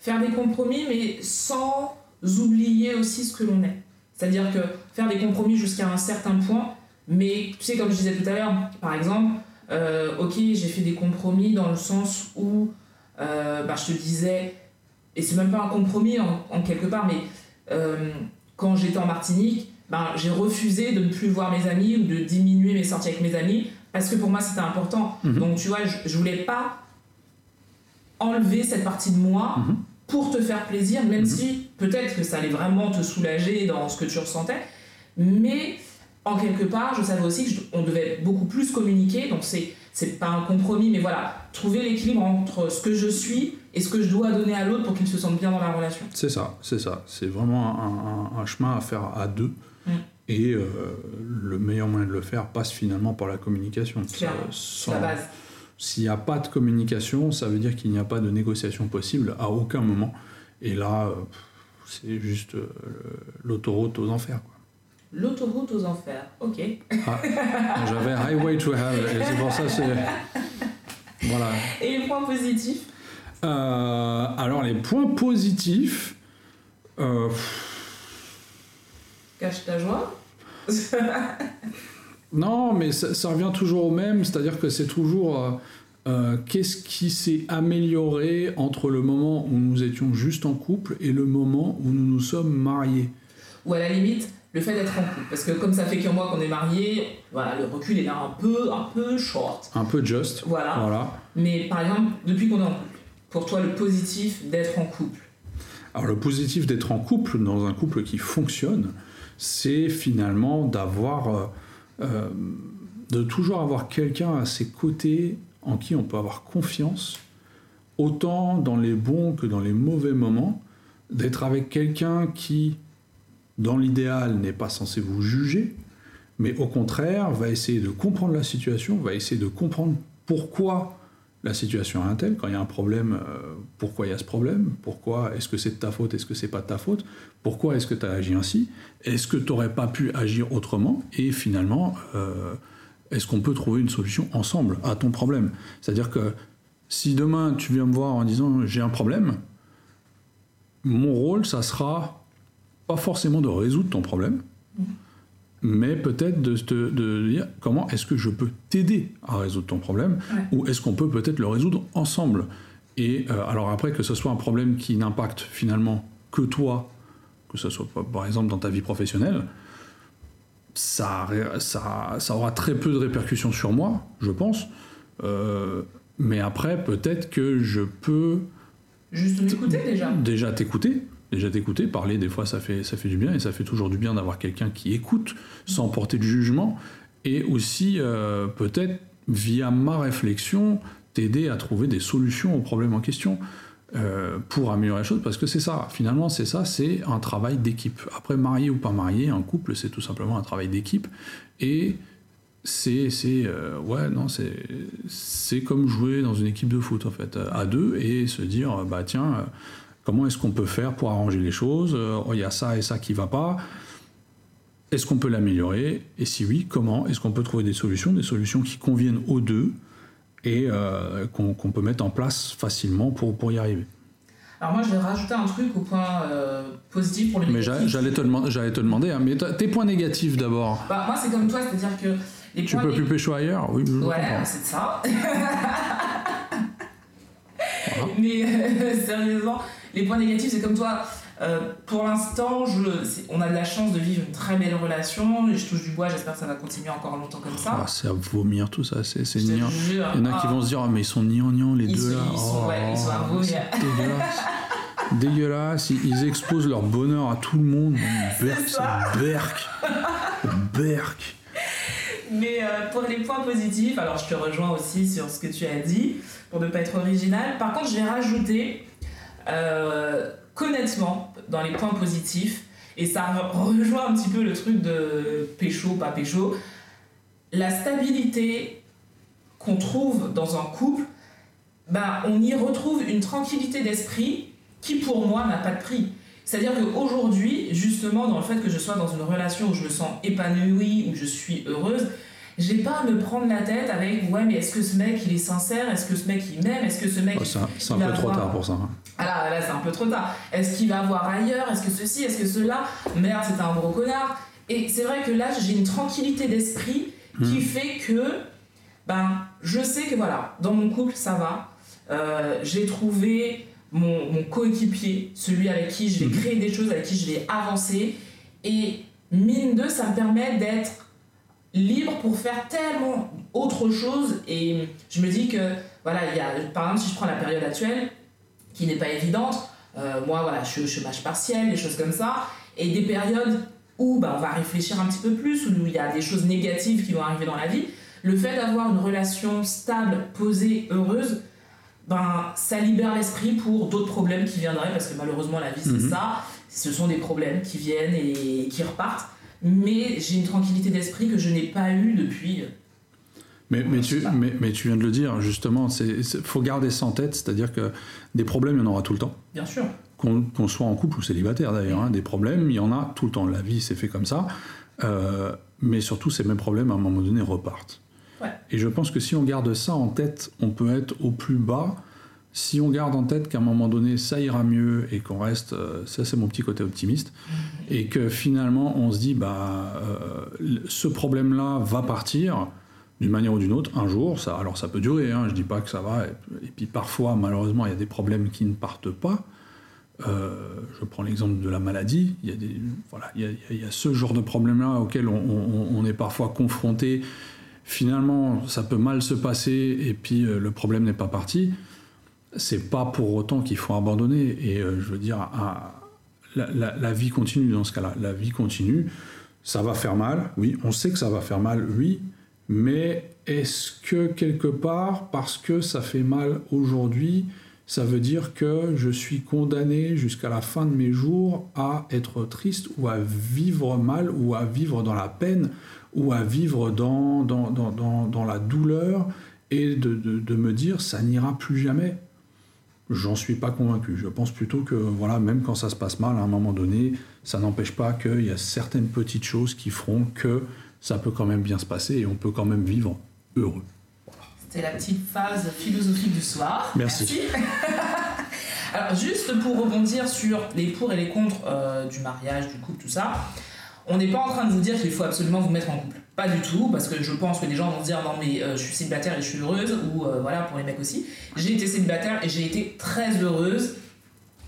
Faire des compromis, mais sans oublier aussi ce que l'on est. C'est-à-dire que faire des compromis jusqu'à un certain point, mais tu sais, comme je disais tout à l'heure, par exemple, euh, ok, j'ai fait des compromis dans le sens où euh, bah, je te disais, et c'est même pas un compromis en, quelque part, mais quand j'étais en Martinique, ben, j'ai refusé de ne plus voir mes amis ou de diminuer mes sorties avec mes amis parce que pour moi c'était important. Mhm. Donc tu vois, je, je voulais pas enlever cette partie de moi Mhm. pour te faire plaisir, même Mhm. si peut-être que ça allait vraiment te soulager dans ce que tu ressentais. Mais en quelque part, je savais aussi qu'on devait beaucoup plus communiquer. Donc c'est c'est pas un compromis, mais voilà, trouver l'équilibre entre ce que je suis et ce que je dois donner à l'autre pour qu'il se sente bien dans la relation. C'est ça, c'est ça. C'est vraiment un, un- un chemin à faire à deux. Mm. Et euh, le meilleur moyen de le faire passe finalement par la communication. Clairement, Ça- C'est la sans- base. S'il n'y a pas de communication, ça veut dire qu'il n'y a pas de négociation possible à aucun moment. Et là, euh, c'est juste euh, le- l'autoroute aux enfers. quoi. L'autoroute aux enfers, ok. Ah, J'avais Highway to Hell, et c'est pour ça c'est. Voilà. Et les points positifs? Euh, alors, les points positifs. euh, Cache ta joie Non, mais ça, ça revient toujours au même, c'est-à-dire que c'est toujours euh, qu'est-ce qui s'est amélioré entre le moment où nous étions juste en couple et le moment où nous nous sommes mariés. Ou à la limite, le fait d'être en couple. Parce que comme ça fait qu'un mois qu'on est mariés, voilà, le recul est là un peu, un peu short. Un peu just. Voilà. Voilà. Mais par exemple, depuis qu'on est en couple, pour toi, le positif d'être en couple. Alors le positif d'être en couple, dans un couple qui fonctionne, c'est finalement d'avoir, euh, euh, de toujours avoir quelqu'un à ses côtés en qui on peut avoir confiance, autant dans les bons que dans les mauvais moments, d'être avec quelqu'un qui, dans l'idéal, n'est pas censé vous juger, mais au contraire va essayer de comprendre la situation, va essayer de comprendre pourquoi la situation est un tel, quand il y a un problème, euh, pourquoi il y a ce problème, pourquoi est-ce que c'est de ta faute, est-ce que c'est pas de ta faute, pourquoi est-ce que tu as agi ainsi, est-ce que tu n'aurais pas pu agir autrement, et finalement, euh, est-ce qu'on peut trouver une solution ensemble à ton problème? C'est-à-dire que si demain tu viens me voir en disant j'ai un problème, mon rôle, ça sera pas forcément de résoudre ton problème, mais peut-être de te de dire comment est-ce que je peux t'aider à résoudre ton problème, Ouais. ou est-ce qu'on peut peut-être le résoudre ensemble? Et euh, alors après, que ce soit un problème qui n'impacte finalement que toi, que ce soit par- par exemple dans ta vie professionnelle, ça, ça, ça aura très peu de répercussions sur moi, je pense. Euh, mais après, peut-être que je peux Juste m'écouter déjà. déjà t'écouter. Déjà t'écouter, parler, des fois ça fait, ça fait du bien et ça fait toujours du bien d'avoir quelqu'un qui écoute sans porter de jugement et aussi euh, peut-être via ma réflexion t'aider à trouver des solutions aux problèmes en question euh, pour améliorer les choses parce que c'est ça, finalement c'est ça, c'est un travail d'équipe. Après marié ou pas marié, un couple c'est tout simplement un travail d'équipe et c'est euh, ouais c'est comme jouer dans une équipe de foot en fait à deux et se dire bah tiens comment est-ce qu'on peut faire pour arranger les choses? Euh, il y a ça et ça qui va pas. Est-ce qu'on peut l'améliorer? Et si oui comment est-ce qu'on peut trouver des solutions? Des solutions qui conviennent aux deux et euh, qu'on peut mettre en place facilement pour pour y arriver. Alors moi, je vais rajouter un truc au point euh, positif pour le mais j'allais te demander j'allais te demander hein, mais t- tes poins négatifs d'abord. Bah, moi, c'est comme toi, c'est-à-dire que les tu points peux plus pécho ailleurs? Oui je Ouais, c'est ça. Mais euh, sérieusement, les points négatifs, c'est comme toi. euh, pour l'instant, on a de la chance de vivre une très belle relation. Je touche du bois, j'espère que ça va continuer encore longtemps comme ça. C'est à vomir tout ça, c'est niant. Il y en a qui vont se dire, ah, mais ils sont niant les Ils deux sont- là. ils sont- ouais, ils sont à Oh, vomir. dégueulasse. dégueulasse, ils, exposent leur bonheur à tout le monde. Berk, ça. c'est Berk. Berk. Mais euh, pour les points positifs, alors je te rejoins aussi sur ce que tu as dit, pour ne pas être original. Par contre, je vais rajouter, euh, qu'honnêtement, dans les points positifs, et ça re- rejoint un petit peu le truc de pécho, pas pécho, la stabilité qu'on trouve dans un couple, ben, on y retrouve une tranquillité d'esprit qui, pour moi, n'a pas de prix. C'est-à-dire qu'aujourd'hui, justement, dans le fait que je sois dans une relation où je me sens épanouie, où je suis heureuse, j'ai pas à me prendre la tête avec ouais, mais est-ce que ce mec il est sincère? Est-ce que ce mec il m'aime? Est-ce que ce mec. Oh, c'est un, un peu trop tard pour ça. Ah là, là c'est un peu trop tard. Est-ce qu'il va voir ailleurs? Est-ce que ceci? Est-ce que cela? Merde, c'est un gros connard. Et c'est vrai que là, j'ai une tranquillité d'esprit qui fait que ben, je sais que voilà, dans mon couple, ça va. Euh, j'ai trouvé mon, mon coéquipier, celui avec qui je vais Mhm. créer des choses, avec qui je vais avancer. Et mine de, ça me permet d'être libre pour faire tellement autre chose. Et je me dis que, voilà, il y a, par exemple, si je prends la période actuelle, qui n'est pas évidente, euh, moi, voilà, je suis au chômage partiel, des choses comme ça, et des périodes où bah, on va réfléchir un petit peu plus, où il y a des choses négatives qui vont arriver dans la vie, le fait d'avoir une relation stable, posée, heureuse, ben, ça libère l'esprit pour d'autres problèmes qui viendraient, parce que malheureusement la vie c'est Mhm. ça, ce sont des problèmes qui viennent et qui repartent, mais j'ai une tranquillité d'esprit que je n'ai pas eue depuis... Mais, tu, c'est ça. mais, mais tu viens de le dire, justement, il faut garder ça en tête, c'est-à-dire que des problèmes, il y en aura tout le temps. Bien sûr. Qu'on soit en couple ou célibataire d'ailleurs, hein, des problèmes, il y en a tout le temps. La vie, c'est fait comme ça. Euh, mais surtout, ces mêmes problèmes, à un moment donné, repartent. Ouais. Et je pense que si on garde ça en tête, on peut être au plus bas. Si on garde en tête qu'à un moment donné, ça ira mieux et qu'on reste, euh, ça c'est mon petit côté optimiste, et que finalement on se dit, bah, euh, ce problème-là va partir d'une manière ou d'une autre un jour. Ça, alors ça peut durer, hein, je dis pas que ça va. Et, puis parfois, malheureusement, il y a des problèmes qui ne partent pas. Euh, je prends l'exemple de la maladie. Il y a, des, voilà, il y a, il y a ce genre de problème-là auquel on, est parfois confronté. Finalement, ça peut mal se passer et puis euh, le problème n'est pas parti. C'est pas pour autant qu'il faut abandonner. Et euh, je veux dire, à- la vie continue dans ce cas-là. La vie continue. Ça va faire mal, oui. On sait que ça va faire mal, oui. Mais est-ce que quelque part, parce que ça fait mal aujourd'hui, ça veut dire que je suis condamné jusqu'à la fin de mes jours à être triste ou à vivre mal ou à vivre dans la peine ou à vivre dans, dans, dans, dans, dans la douleur et de, de, me dire ça n'ira plus jamais? J'en suis pas convaincu. Je pense plutôt que, voilà, même quand ça se passe mal, à un moment donné, ça n'empêche pas qu'il y a certaines petites choses qui feront que ça peut quand même bien se passer et on peut quand même vivre heureux. C'était la petite phase philosophique du soir. Merci. Alors, juste pour rebondir sur les pour et les contre euh, du mariage, du couple, tout ça, on n'est pas en train de vous dire qu'il faut absolument vous mettre en couple. Pas du tout, parce que je pense que les gens vont se dire non, mais euh, je suis célibataire et je suis heureuse, ou euh, voilà, pour les mecs aussi. J'ai été célibataire et j'ai été très heureuse.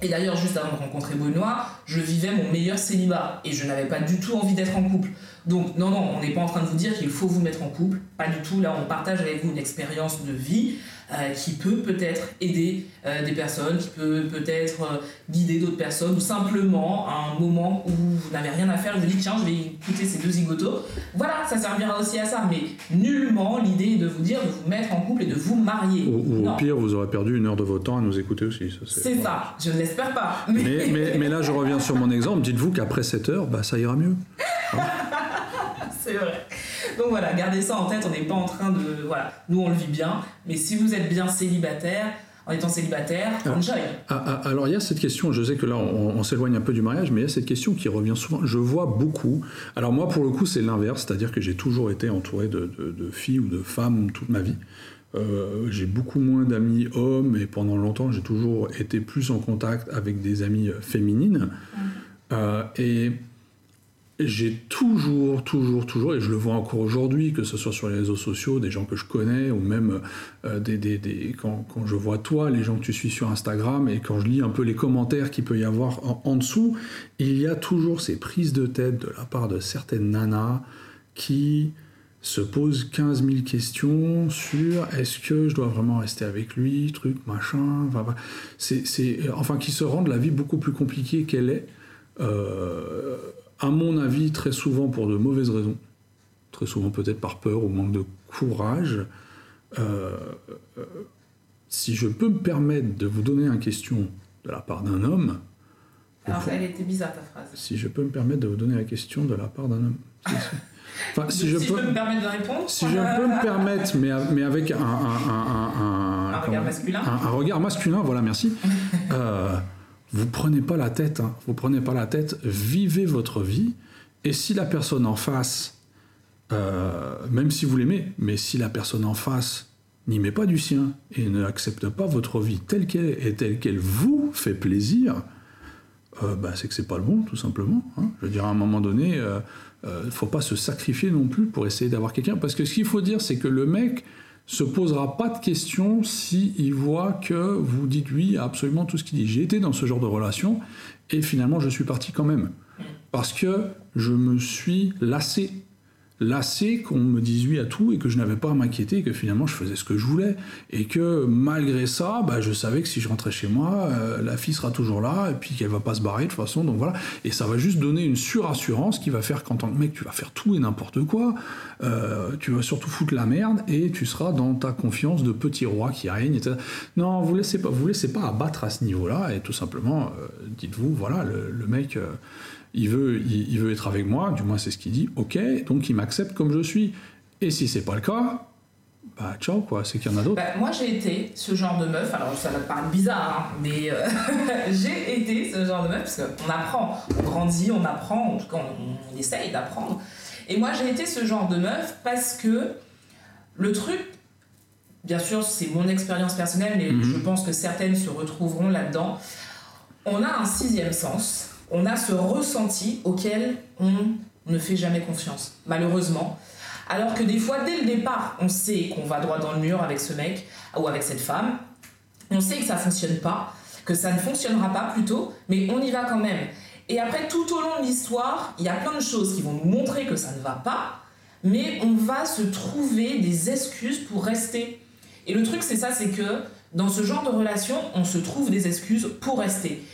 Et d'ailleurs, juste avant de rencontrer Benoît, je vivais mon meilleur célibat et je n'avais pas du tout envie d'être en couple. Donc, non, non, on n'est pas en train de vous dire qu'il faut vous mettre en couple. Pas du tout. Là, on partage avec vous une expérience de vie euh, qui peut peut-être aider euh, des personnes, qui peut peut-être euh, guider d'autres personnes, ou simplement à un moment où vous n'avez rien à faire, vous dites tiens, je vais écouter ces deux zigotos. Voilà, ça servira aussi à ça. Mais nullement l'idée est de vous dire de vous mettre en couple et de vous marier. Ou, au pire, vous aurez perdu une heure de votre temps à nous écouter aussi. C'est voilà. ça, je ne l'espère pas. Mais, Mais, mais, mais là, je reviens sur mon exemple. Dites-vous qu'après 7 heures, bah, ça ira mieux. c'est vrai. Donc voilà, gardez ça en tête, on n'est pas en train de. Voilà, nous on le vit bien, mais si vous êtes bien célibataire, en étant célibataire, Ah. enjoy. Ah, ah, alors il y a cette question, je sais que là on, on s'éloigne un peu du mariage, mais il y a cette question qui revient souvent. Je vois beaucoup. Alors moi pour le coup c'est l'inverse, c'est-à-dire que j'ai toujours été entouré de, de- de filles ou de femmes toute ma vie. Euh, j'ai beaucoup moins d'amis hommes et pendant longtemps j'ai toujours été plus en contact avec des amies féminines. Euh, et j'ai toujours, toujours, toujours, et je le vois encore aujourd'hui, que ce soit sur les réseaux sociaux, des gens que je connais, ou même euh, quand, je vois toi, les gens que tu suis sur Instagram, et quand je lis un peu les commentaires qu'il peut y avoir en, dessous, il y a toujours ces prises de tête de la part de certaines nanas qui se posent 15 000 questions sur est-ce que je dois vraiment rester avec lui, truc, machin, enfin, c'est, c'est- enfin qui se rendent la vie beaucoup plus compliquée qu'elle est. Euh, à mon avis, très souvent pour de mauvaises raisons. Très souvent peut-être par peur ou manque de courage. Euh, euh, si je peux me permettre de vous donner une question de la part d'un homme, Alors, elle était bizarre ta phrase. si je peux me permettre de vous donner la question de la part d'un homme. Si, si. Enfin, si, je peux, me permettre de répondre. si je peux me permettre, mais, avec un, un- regard masculin. un, un regard masculin, voilà, merci. Euh, vous prenez pas la tête, hein, vous prenez pas la tête, vivez votre vie, et si la personne en face, euh, même si vous l'aimez, mais si la personne en face n'y met pas du sien et ne accepte pas votre vie telle qu'elle est et telle qu'elle vous fait plaisir, euh, bah, c'est que c'est pas le bon, tout simplement. hein. Je veux dire, à un moment donné, il ne faut pas se sacrifier non plus pour essayer d'avoir quelqu'un. Parce que ce qu'il faut dire, c'est que le mec se posera pas de questions s'il voit que vous dites oui à absolument tout ce qu'il dit. J'ai été dans ce genre de relation et finalement, je suis parti quand même. parce que je me suis lassé lassé qu'on me dise oui à tout et que je n'avais pas à m'inquiéter que finalement je faisais ce que je voulais et que malgré ça bah, je savais que si je rentrais chez moi euh, la fille sera toujours là et puis qu'elle va pas se barrer de toute façon donc voilà et ça va juste donner une surassurance qui va faire qu'en tant que mec tu vas faire tout et n'importe quoi euh, tu vas surtout foutre la merde et tu seras dans ta confiance de petit roi qui règne etc. non vous laissez pas vous laissez pas abattre à ce niveau là et tout simplement euh, dites-vous voilà le, le mec il veut, il, veut être avec moi, du moins c'est ce qu'il dit, ok, donc il m'accepte comme je suis. Et si c'est pas le cas, bah ciao quoi, c'est qu'il y en a d'autres. Bah, moi j'ai été ce genre de meuf, alors ça va te paraître bizarre, hein, mais euh, j'ai été ce genre de meuf parce qu'on apprend, on grandit, on apprend, en tout cas on, essaye d'apprendre. Et moi j'ai été ce genre de meuf parce que le truc, bien sûr c'est mon expérience personnelle, mais mhm. je pense que certaines se retrouveront là-dedans. On a un sixième sens on a ce ressenti auquel on ne fait jamais confiance, malheureusement. Alors que des fois, dès le départ, on sait qu'on va droit dans le mur avec ce mec ou avec cette femme. On sait que ça fonctionne pas, que ça ne fonctionnera pas plutôt, mais on y va quand même. Et après, tout au long de l'histoire, il y a plein de choses qui vont nous montrer que ça ne va pas, mais on va se trouver des excuses pour rester. Et le truc, c'est ça, c'est que dans ce genre de relation, on se trouve des excuses pour rester.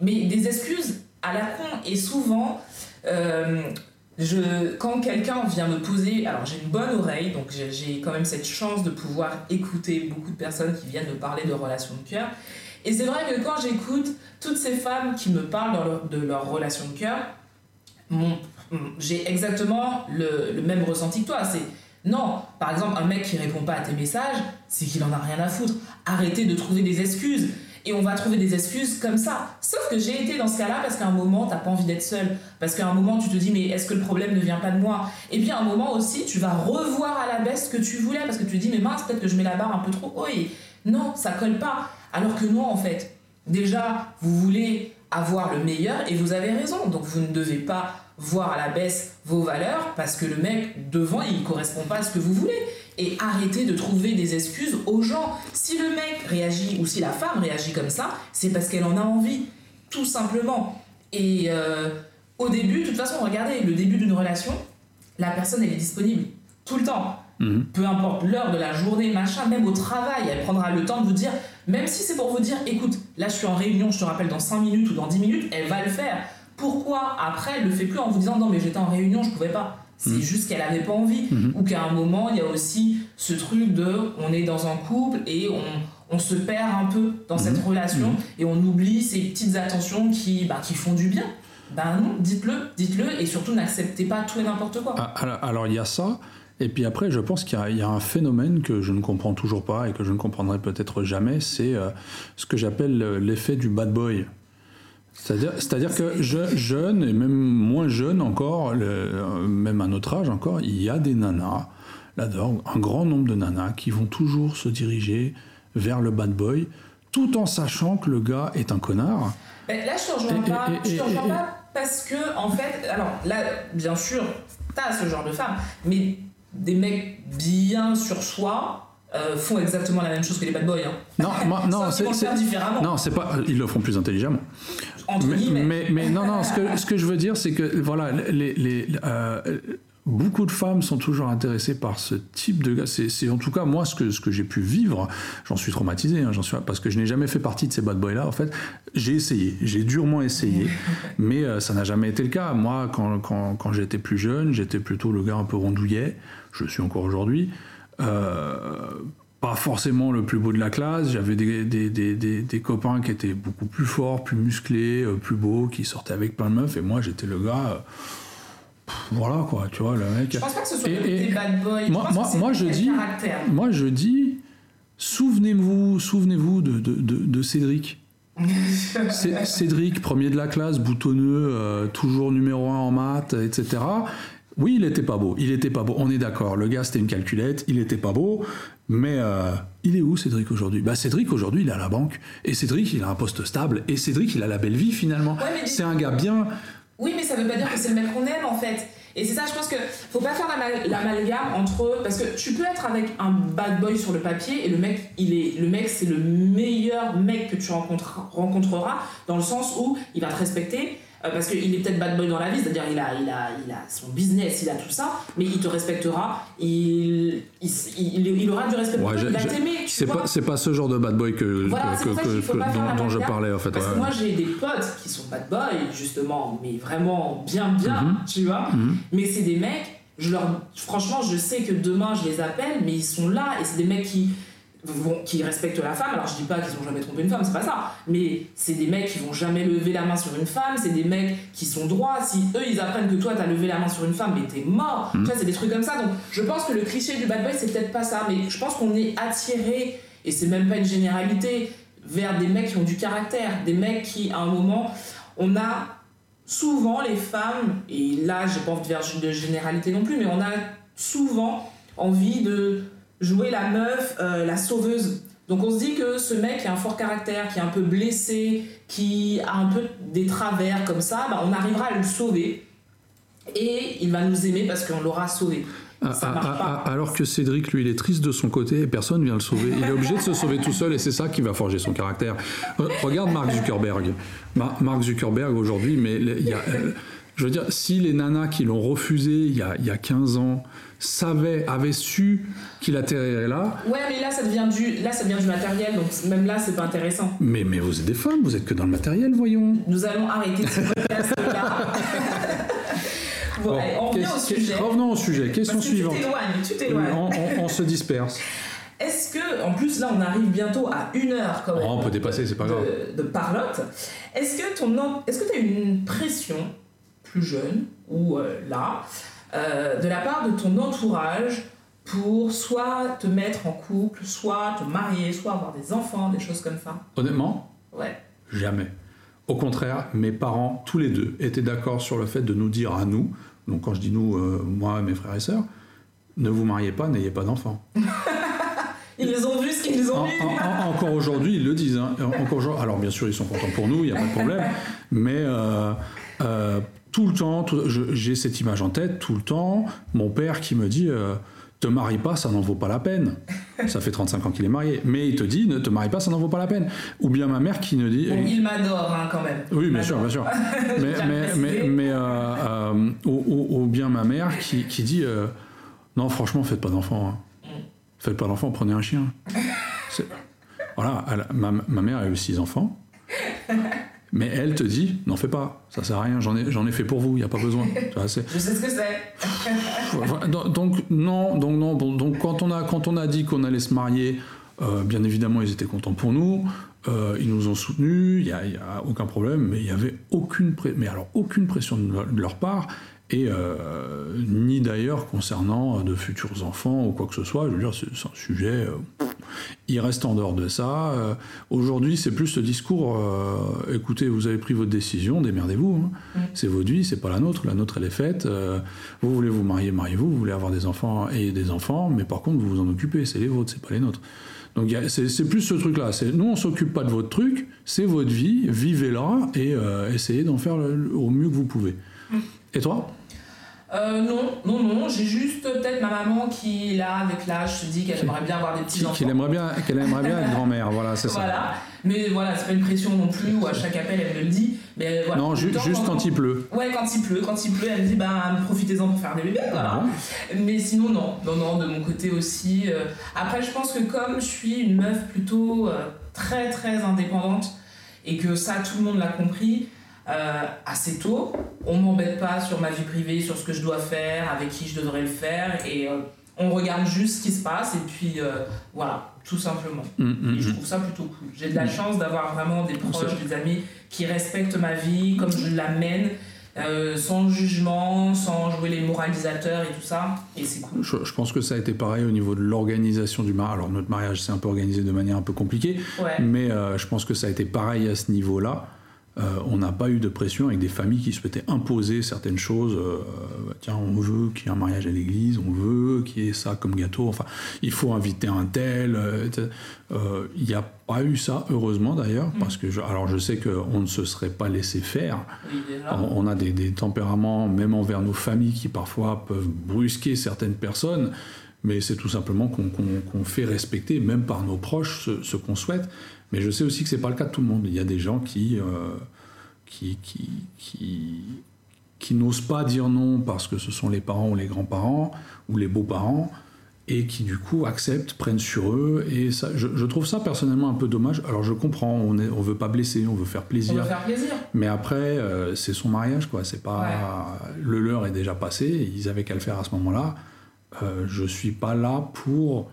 Mais des excuses à la con. Et souvent, euh, quand quelqu'un vient me poser, alors j'ai une bonne oreille, donc j'ai quand même cette chance de pouvoir écouter beaucoup de personnes qui viennent me parler de relations de cœur. Et c'est vrai que quand j'écoute toutes ces femmes qui me parlent de leur, de relation de cœur, j'ai exactement le, le, même ressenti que toi. C'est non, par exemple, un mec qui répond pas à tes messages, c'est qu'il en a rien à foutre. Arrêtez de trouver des excuses. Et on va trouver des excuses comme ça. Sauf que j'ai été dans ce cas-là parce qu'à un moment, t'as pas envie d'être seul. Parce qu'à un moment, tu te dis, mais est-ce que le problème ne vient pas de moi? Et puis à un moment aussi, tu vas revoir à la baisse ce que tu voulais parce que tu te dis, mais mince, peut-être que je mets la barre un peu trop haut. Non, ça colle pas. Alors que non, en fait, déjà, vous voulez avoir le meilleur et vous avez raison. Donc vous ne devez pas voir à la baisse vos valeurs parce que le mec devant, il ne correspond pas à ce que vous voulez et arrêter de trouver des excuses aux gens. Si le mec réagit ou si la femme réagit comme ça, c'est parce qu'elle en a envie, tout simplement. Et euh, au début, de toute façon, regardez, le début d'une relation, la personne, elle est disponible tout le temps. Mhm. Peu importe l'heure de la journée, machin, même au travail, elle prendra le temps de vous dire, même si c'est pour vous dire, écoute, là je suis en réunion, je te rappelle dans 5 minutes ou dans 10 minutes, elle va le faire. Pourquoi après elle le fait plus en vous disant, non mais j'étais en réunion, je pouvais pas? C'est mhm. juste qu'elle avait pas envie. Mhm. Ou qu'à un moment, il y a aussi ce truc de on est dans un couple et on, on se perd un peu dans cette mhm. relation et on oublie ces petites attentions qui, bah, qui font du bien. Ben non, dites-le, dites-le et surtout n'acceptez pas tout et n'importe quoi. Ah, alors il y a ça. Et puis après, je pense qu'il y, a un phénomène que je ne comprends toujours pas et que je ne comprendrai peut-être jamais, c'est euh, ce que j'appelle l'effet du bad boy. C'est-à-dire que je, jeune et même moins jeune encore, même à notre âge encore, il y a des nanas, là un grand nombre de nanas qui vont toujours se diriger vers le bad boy, tout en sachant que le gars est un connard. Là, je te rejoins pas. je te rejoins pas parce que, en fait, alors là, bien sûr, t'as ce genre de femme, mais des mecs bien sur soi, euh, font exactement la même chose que les bad boys. Hein. Non, non, c'est différemment. Non, c'est pas. Ils le font plus intelligemment. Entre mais, mais, mais, non, non. Ce que, ce que je veux dire, c'est que voilà, les, les euh, beaucoup de femmes sont toujours intéressées par ce type de gars. C'est en tout cas moi ce que, ce que j'ai pu vivre. J'en suis traumatisé, hein, j'en suis parce que je n'ai jamais fait partie de ces bad boys là. En fait, j'ai essayé, j'ai durement essayé, mais euh, ça n'a jamais été le cas. Moi, quand, quand, quand j'étais plus jeune, j'étais plutôt le gars un peu rondouillet. Je suis encore aujourd'hui. Euh, pas forcément le plus beau de la classe, j'avais des, des, des, des, copains qui étaient beaucoup plus forts, plus musclés, euh, plus beaux, qui sortaient avec plein de meufs, et moi j'étais le gars. Euh, voilà quoi, tu vois, le mec. Je pense pas que ce soit et, bad boy. Moi, moi, moi je dis, moi je dis, souvenez-vous, souvenez-vous de, de, de, Cédric. Cédric, premier de la classe, boutonneux, toujours numéro un en maths, etc. Oui, il était pas beau. Il était pas beau. On est d'accord. Le gars, c'était une calculette. Il était pas beau. Mais euh, il est où Cédric aujourd'hui? Bah Cédric aujourd'hui, il est à la banque. Et Cédric, il a un poste stable. Et Cédric, il a la belle vie finalement. c'est un gars bien. Oui, mais ça veut pas dire que c'est le mec qu'on aime en fait. Et c'est ça, je pense que faut pas faire l'amalgame entre parce que tu peux être avec un bad boy sur le papier et le mec, il est le mec, c'est le meilleur mec que tu rencontreras dans le sens où il va te respecter, euh, parce qu'il est peut-être bad boy dans la vie, c'est-à-dire il a, il, a, il a son business, il a tout ça, mais il te respectera, il, il, il, aura du respect pour toi, il va t'aimer. C'est pas, ce genre de bad boy que, que, dont, je parlais en fait. Parce que moi j'ai des potes qui sont bad boy, justement, mais vraiment bien, bien, mhm. tu vois, mhm. mais c'est des mecs, je leur, franchement, je sais que demain je les appelle, mais ils sont là et c'est des mecs qui qui respectent la femme. Alors je dis pas qu'ils ont jamais trompé une femme, c'est pas ça. Mais c'est des mecs qui vont jamais lever la main sur une femme, c'est des mecs qui sont droits. Si eux ils apprennent que toi t'as levé la main sur une femme, mais t'es mort. Mm. Tu vois, c'est des trucs comme ça. Donc je pense que le cliché du bad boy c'est peut-être pas ça, mais je pense qu'on est attiré, et c'est même pas une généralité, vers des mecs qui ont du caractère, des mecs qui à un moment, on a souvent les femmes, et là j'ai pas envie de faire de généralité non plus, mais on a souvent envie de jouer la meuf, euh, la sauveuse. Donc on se dit que ce mec qui a un fort caractère, qui est un peu blessé, qui a un peu des travers comme ça, bah, on arrivera à le sauver. Et il va nous aimer parce qu'on l'aura sauvé. Ah, ah, ah, alors que Cédric, lui, il est triste de son côté et personne vient le sauver. Il est obligé de se sauver tout seul et c'est ça qui va forger son caractère. Euh, regarde Mark Zuckerberg. Mark Zuckerberg aujourd'hui, mais il y a, euh, je veux dire, si les nanas qui l'ont refusé il y, a, il y a 15 ans savait, avait su qu'il atterrirait là. Ouais, mais là ça devient du, là ça devient du matériel, donc même là c'est pas intéressant. Mais, mais vous êtes des femmes, vous êtes que dans le matériel, voyons. Nous allons arrêter ce podcast là. bon, on revient au sujet. Revenons au sujet. Question Parce que suivante. Tu t'éloignes, tu t'éloignes. On, se disperse. Est-ce que, en plus là on arrive bientôt à une heure quand même. Oh, on peut dépasser, c'est pas grave. De, parlotte. Est-ce que ton, est-ce que tu as une pression plus jeune ou euh, là? Euh, de la part de ton entourage pour soit te mettre en couple, soit te marier, soit avoir des enfants, des choses comme ça Honnêtement Ouais. Jamais. Au contraire, mes parents, tous les deux, étaient d'accord sur le fait de nous dire à nous, donc quand je dis nous, euh, moi et mes frères et sœurs, ne vous mariez pas, n'ayez pas d'enfants. ils les ont vus ce qu'ils ont vu. encore aujourd'hui, ils le disent. Hein. Encore, alors bien sûr, ils sont contents pour nous, il n'y a pas de problème. Mais euh, tout le temps, j'ai cette image en tête, tout le temps, mon père qui me dit euh, te marie pas, ça n'en vaut pas la peine. Ça fait 35 ans qu'il est marié, mais il te dit ne te marie pas, ça n'en vaut pas la peine. Ou bien ma mère qui me dit. Bon, il m'adore hein, quand même. Oui, bien sûr, bien sûr. mais, mais, euh, euh, ou, bien ma mère qui, qui dit non, franchement, faites pas d'enfant. Hein. Faites pas d'enfant, prenez un chien. Voilà, ma, ma mère a eu six enfants. Mais elle te dit, n'en fais pas, ça sert à rien, j'en ai, j'en ai fait pour vous, il n'y a pas besoin. Je sais ce que c'est. donc, non, donc, non donc quand, on a, quand on a dit qu'on allait se marier, euh, bien évidemment, ils étaient contents pour nous, euh, ils nous ont soutenus, il n'y a, a, aucun problème, mais il n'y avait aucune, mais alors, aucune pression de leur part et euh, ni d'ailleurs concernant de futurs enfants ou quoi que ce soit. Je veux dire, c'est un sujet, il reste en dehors de ça. Euh, aujourd'hui, c'est plus ce discours écoutez, vous avez pris votre décision, démerdez-vous. Hein. C'est votre vie, c'est pas la nôtre. La nôtre, elle est faite. vous voulez vous marier, mariez-vous. Vous voulez avoir des enfants et des enfants, mais par contre, vous vous en occupez. C'est les vôtres, c'est pas les nôtres. Donc c'est plus ce truc-là. Nous, on s'occupe pas de votre truc, c'est votre vie, vivez-la et essayez d'en faire au mieux que vous pouvez. Et toi? Euh, non, non, non, j'ai juste peut-être ma maman qui, là, avec l'âge, se dit qu'elle aimerait bien avoir des petits enfants. Qu'elle aimerait bien, qu'elle aimerait bien être grand-mère, voilà, c'est ça. Voilà, mais voilà, c'est pas une pression non plus, ou à chaque appel, elle me le dit. Mais voilà, non, juste quand, il pleut. Ouais, quand il pleut, quand il pleut, elle me dit, bah, profitez-en pour faire des bébés, voilà. Mais sinon, non, non, non, de mon côté aussi. Euh. Après, je pense que comme je suis une meuf plutôt euh, très, très indépendante, et que ça, tout le monde l'a compris, euh, assez tôt. On m'embête pas sur ma vie privée, sur ce que je dois faire, avec qui je devrais le faire, et euh, on regarde juste ce qui se passe, et puis euh, voilà, tout simplement. Mm, mm, et je mm. trouve ça plutôt cool. J'ai de la chance d'avoir vraiment des proches, des amis qui respectent ma vie comme je la mène. sans jugement, sans jouer les moralisateurs et tout ça, et c'est cool. Je, pense que ça a été pareil au niveau de l'organisation du mariage. Alors notre mariage s'est un peu organisé de manière un peu compliquée, mais je pense que ça a été pareil à ce niveau-là. Euh, on n'a pas eu de pression avec des familles qui souhaitaient imposer certaines choses. Euh, tiens, on veut qu'il y ait un mariage à l'église, on veut qu'il y ait ça comme gâteau. Enfin, il faut inviter un tel. Euh, il n'y a pas eu ça, heureusement d'ailleurs, mm. parce que je, alors je sais qu'on ne se serait pas laissé faire. on, a des, tempéraments, même envers nos familles, qui parfois peuvent brusquer certaines personnes. Mais c'est tout simplement qu'on fait respecter, même par nos proches, ce qu'on souhaite. Mais je sais aussi que c'est pas le cas de tout le monde. Il y a des gens qui, euh, qui, qui, qui, qui n'osent pas dire non parce que ce sont les parents ou les grands-parents ou les beaux-parents et qui du coup acceptent, prennent sur eux. Et ça, je, je trouve ça personnellement un peu dommage. Alors je comprends, on ne on veut pas blesser, on veut faire On plaisir. veut faire plaisir. Mais après, euh, c'est son mariage, quoi. C'est pas le leur est déjà passé. Ils avaient qu'à le faire à ce moment-là. Euh, je suis pas là pour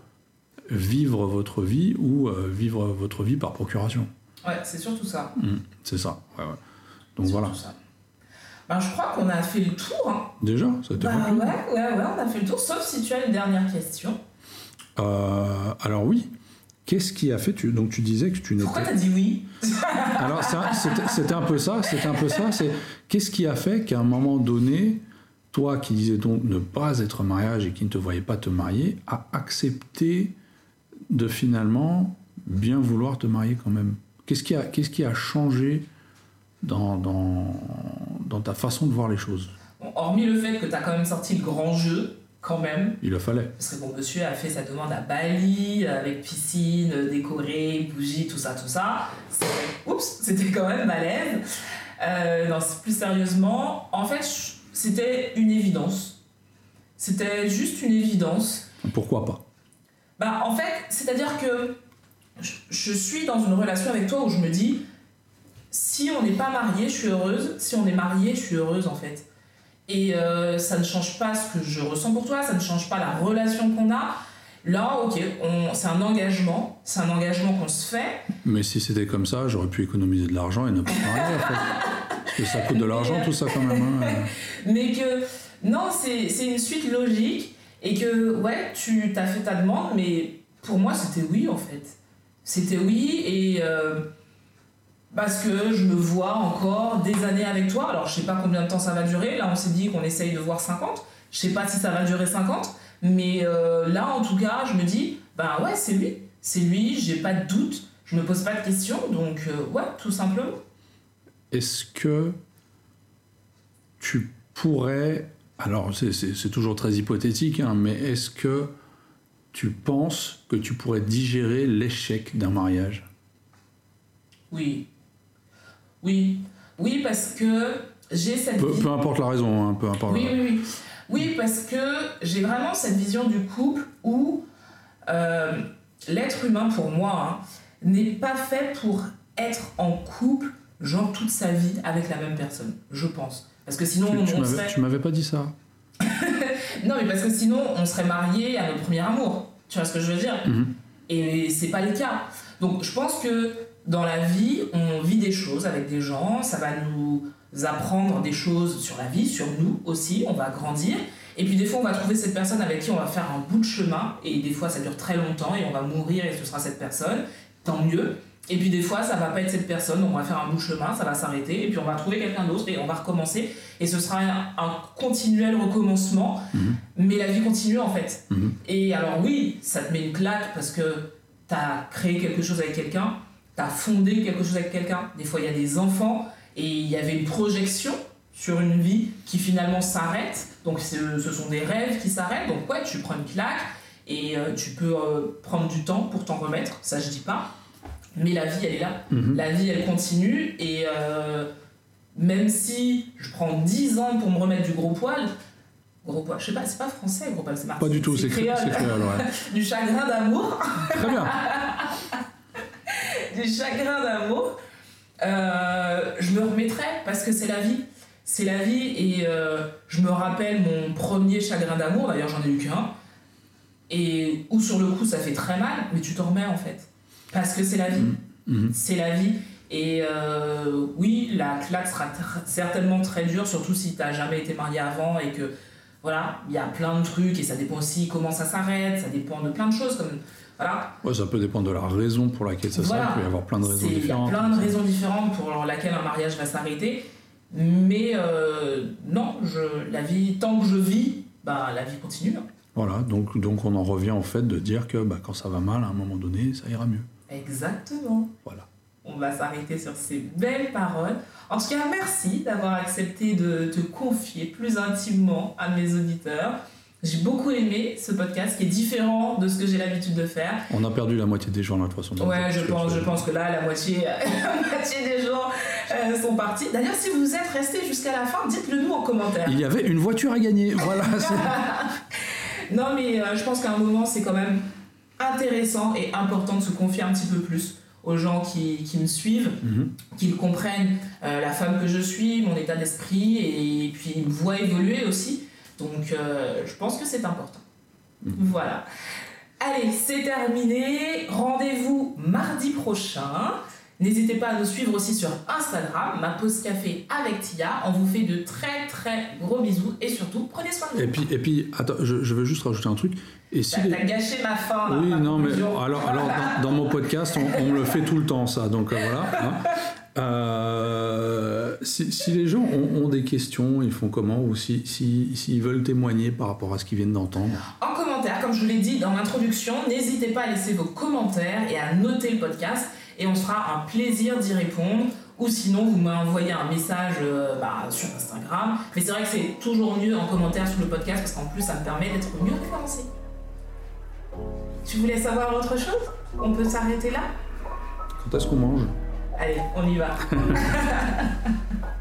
vivre votre vie ou euh, vivre votre vie par procuration. Ouais, c'est surtout ça. Mm, c'est ça. ouais, ouais. Donc C'est voilà. ça. Ben, je crois qu'on a fait le tour. Hein. Déjà, ça a été rapide. ouais, ouais, ouais, on a fait le tour, sauf si tu as une dernière question. Euh, alors oui. Qu'est-ce qui a fait tu, Donc tu disais que tu Pourquoi n'étais. t'as dit oui Alors c'était un peu ça. C'était un peu ça. C'est qu'est-ce qui a fait qu'à un moment donné, toi qui disais donc ne pas être mariage et qui ne te voyait pas te marier, a accepté de finalement bien vouloir te marier quand même. Qu'est-ce qui a, qu'est-ce qui a changé dans, dans, dans ta façon de voir les choses? Hormis le fait que t'as quand même sorti le grand jeu, quand même, Il le fallait. parce que bon, monsieur a fait sa demande à Bali, avec piscine, décorée, bougies, tout ça, tout ça. C'était- Oups, c'était quand même balèze. Euh, non, plus sérieusement, en fait, c'était une évidence. C'était juste une évidence. Pourquoi pas? Bah, en fait, c'est-à-dire que je, je suis dans une relation avec toi où je me dis, si on n'est pas marié, je suis heureuse. Si on est marié, je suis heureuse, en fait. Et euh, ça ne change pas ce que je ressens pour toi, ça ne change pas la relation qu'on a. Là, ok, on- c'est un engagement, c'est un engagement qu'on se fait. Mais si c'était comme ça, j'aurais pu économiser de l'argent et ne pas marier en fait. Parce que ça coûte de l'argent tout ça quand même. hein. Mais que, non, c'est c'est une suite logique. Et que, ouais, tu t'as fait ta demande, mais pour moi, c'était oui, en fait. C'était oui, et euh, parce que je me vois encore des années avec toi. Alors, je sais pas combien de temps ça va durer. Là, on s'est dit qu'on essaye de voir 50. Je sais pas si ça va durer 50. Mais euh, là, en tout cas, je me dis, ben ouais, c'est lui. C'est lui, j'ai pas de doute. Je me pose pas de questions. Donc, euh, ouais, tout simplement. Est-ce que tu pourrais, alors c'est- toujours très hypothétique, hein, mais est-ce que tu penses que tu pourrais digérer l'échec d'un mariage? Oui. Oui. Oui, parce que j'ai cette peu, vision. peu importe la raison, hein, peu importe. Oui, oui, oui. Oui, parce que j'ai vraiment cette vision du couple où euh, l'être humain, pour moi, hein, n'est pas fait pour être en couple, genre toute sa vie, avec la même personne, je pense. Parce que sinon, Tu, on serait... tu m'avais pas dit ça. Non, mais parce que sinon, on serait marié à notre premier amour. Tu vois ce que je veux dire Mhm. Et c'est pas le cas. Donc, je pense que dans la vie, on vit des choses avec des gens, ça va nous apprendre des choses sur la vie, sur nous aussi, on va grandir. Et puis des fois, on va trouver cette personne avec qui on va faire un bout de chemin, et des fois, ça dure très longtemps, et on va mourir, et ce sera cette personne, tant mieux. Et puis des fois, ça va pas être cette personne, on va faire un bout de chemin, ça va s'arrêter, et puis on va trouver quelqu'un d'autre, et on va recommencer, et ce sera un, un continuel recommencement, Mhm. mais la vie continue en fait. Mhm. Et alors oui, ça te met une claque parce que tu as créé quelque chose avec quelqu'un, tu as fondé quelque chose avec quelqu'un. Des fois, il y a des enfants et il y avait une projection sur une vie qui finalement s'arrête. Donc ce ce sont des rêves qui s'arrêtent. Donc ouais, tu prends une claque et euh, tu peux euh, prendre du temps pour t'en remettre. Ça, je dis pas. Mais la vie, elle est là. Mhm. La vie, elle continue et euh, même si je prends 10 ans pour me remettre du gros poil, gros poil, je sais pas, c'est pas français, gros poil, c'est marseillais. Pas du tout, c'est cré- créole. c'est créole, ouais. du chagrin d'amour, Très bien. du chagrin d'amour, euh, je me remettrai parce que c'est la vie. C'est la vie et euh, je me rappelle mon premier chagrin d'amour, d'ailleurs j'en ai eu qu'un, et où sur le coup ça fait très mal, mais tu t'en remets en fait. Parce que c'est la vie. Mhm. C'est la vie. Et euh, oui, la claque sera tr- certainement très dure, surtout si t'as jamais été marié avant et que voilà, il y a plein de trucs et ça dépend aussi comment ça s'arrête, ça dépend de plein de choses comme voilà. Ouais, ça peut dépendre de la raison pour laquelle ça Voilà. s'arrête. Il peut y avoir plein de raisons C'est- Il y a différentes. plein de raisons différentes pour laquelle un mariage va s'arrêter, mais euh, non, je, la vie, tant que je vis, bah la vie continue. hein. Voilà, donc, donc on en revient au fait de dire que bah, quand ça va mal, à un moment donné, ça ira mieux. Exactement. Voilà. On va s'arrêter sur ces belles paroles. En tout cas, merci d'avoir accepté de te confier plus intimement à mes auditeurs. J'ai beaucoup aimé ce podcast qui est différent de ce que j'ai l'habitude de faire. On a perdu la moitié des gens là, de toute façon. Ouais, je pense, c'est- je pense que là, la moitié, la moitié des gens euh, sont partis. D'ailleurs, si vous êtes restés jusqu'à la fin, dites-le nous en commentaire. Il y avait une voiture à gagner. Voilà. Non, mais euh, je pense qu'à un moment, c'est quand même intéressant et important de se confier un petit peu plus aux gens qui, qui me suivent, Mhm. qu'ils comprennent euh, la femme que je suis, mon état d'esprit, et puis ils me voient évoluer aussi. Donc, euh, je pense que c'est important. Mhm. Voilà. Allez, c'est terminé. Rendez-vous mardi prochain. N'hésitez pas à nous suivre aussi sur Instagram, ma pause café avec Tia. On vous fait de très très gros bisous et surtout prenez soin de vous. Et puis, et puis attends, je, je veux juste rajouter un truc. Et si T'as les- gâché ma fin là. Oui, non, mais alors, alors dans, dans mon podcast, on, on me le fait tout le temps, ça. Donc euh, voilà. hein. Euh, si, si les gens ont, ont des questions, ils font comment Ou s'ils si, s'ils veulent témoigner par rapport à ce qu'ils viennent d'entendre En commentaire, comme je vous l'ai dit dans l'introduction, n'hésitez pas à laisser vos commentaires et à noter le podcast et on se fera un plaisir d'y répondre. Ou sinon, vous m'envoyez un message euh, bah, sur Instagram. Mais c'est vrai que c'est toujours mieux en commentaire sur le podcast parce qu'en plus, ça me permet d'être mieux référencé. Tu voulais savoir autre chose? On peut s'arrêter là? Quand est-ce qu'on mange? Allez, on y va.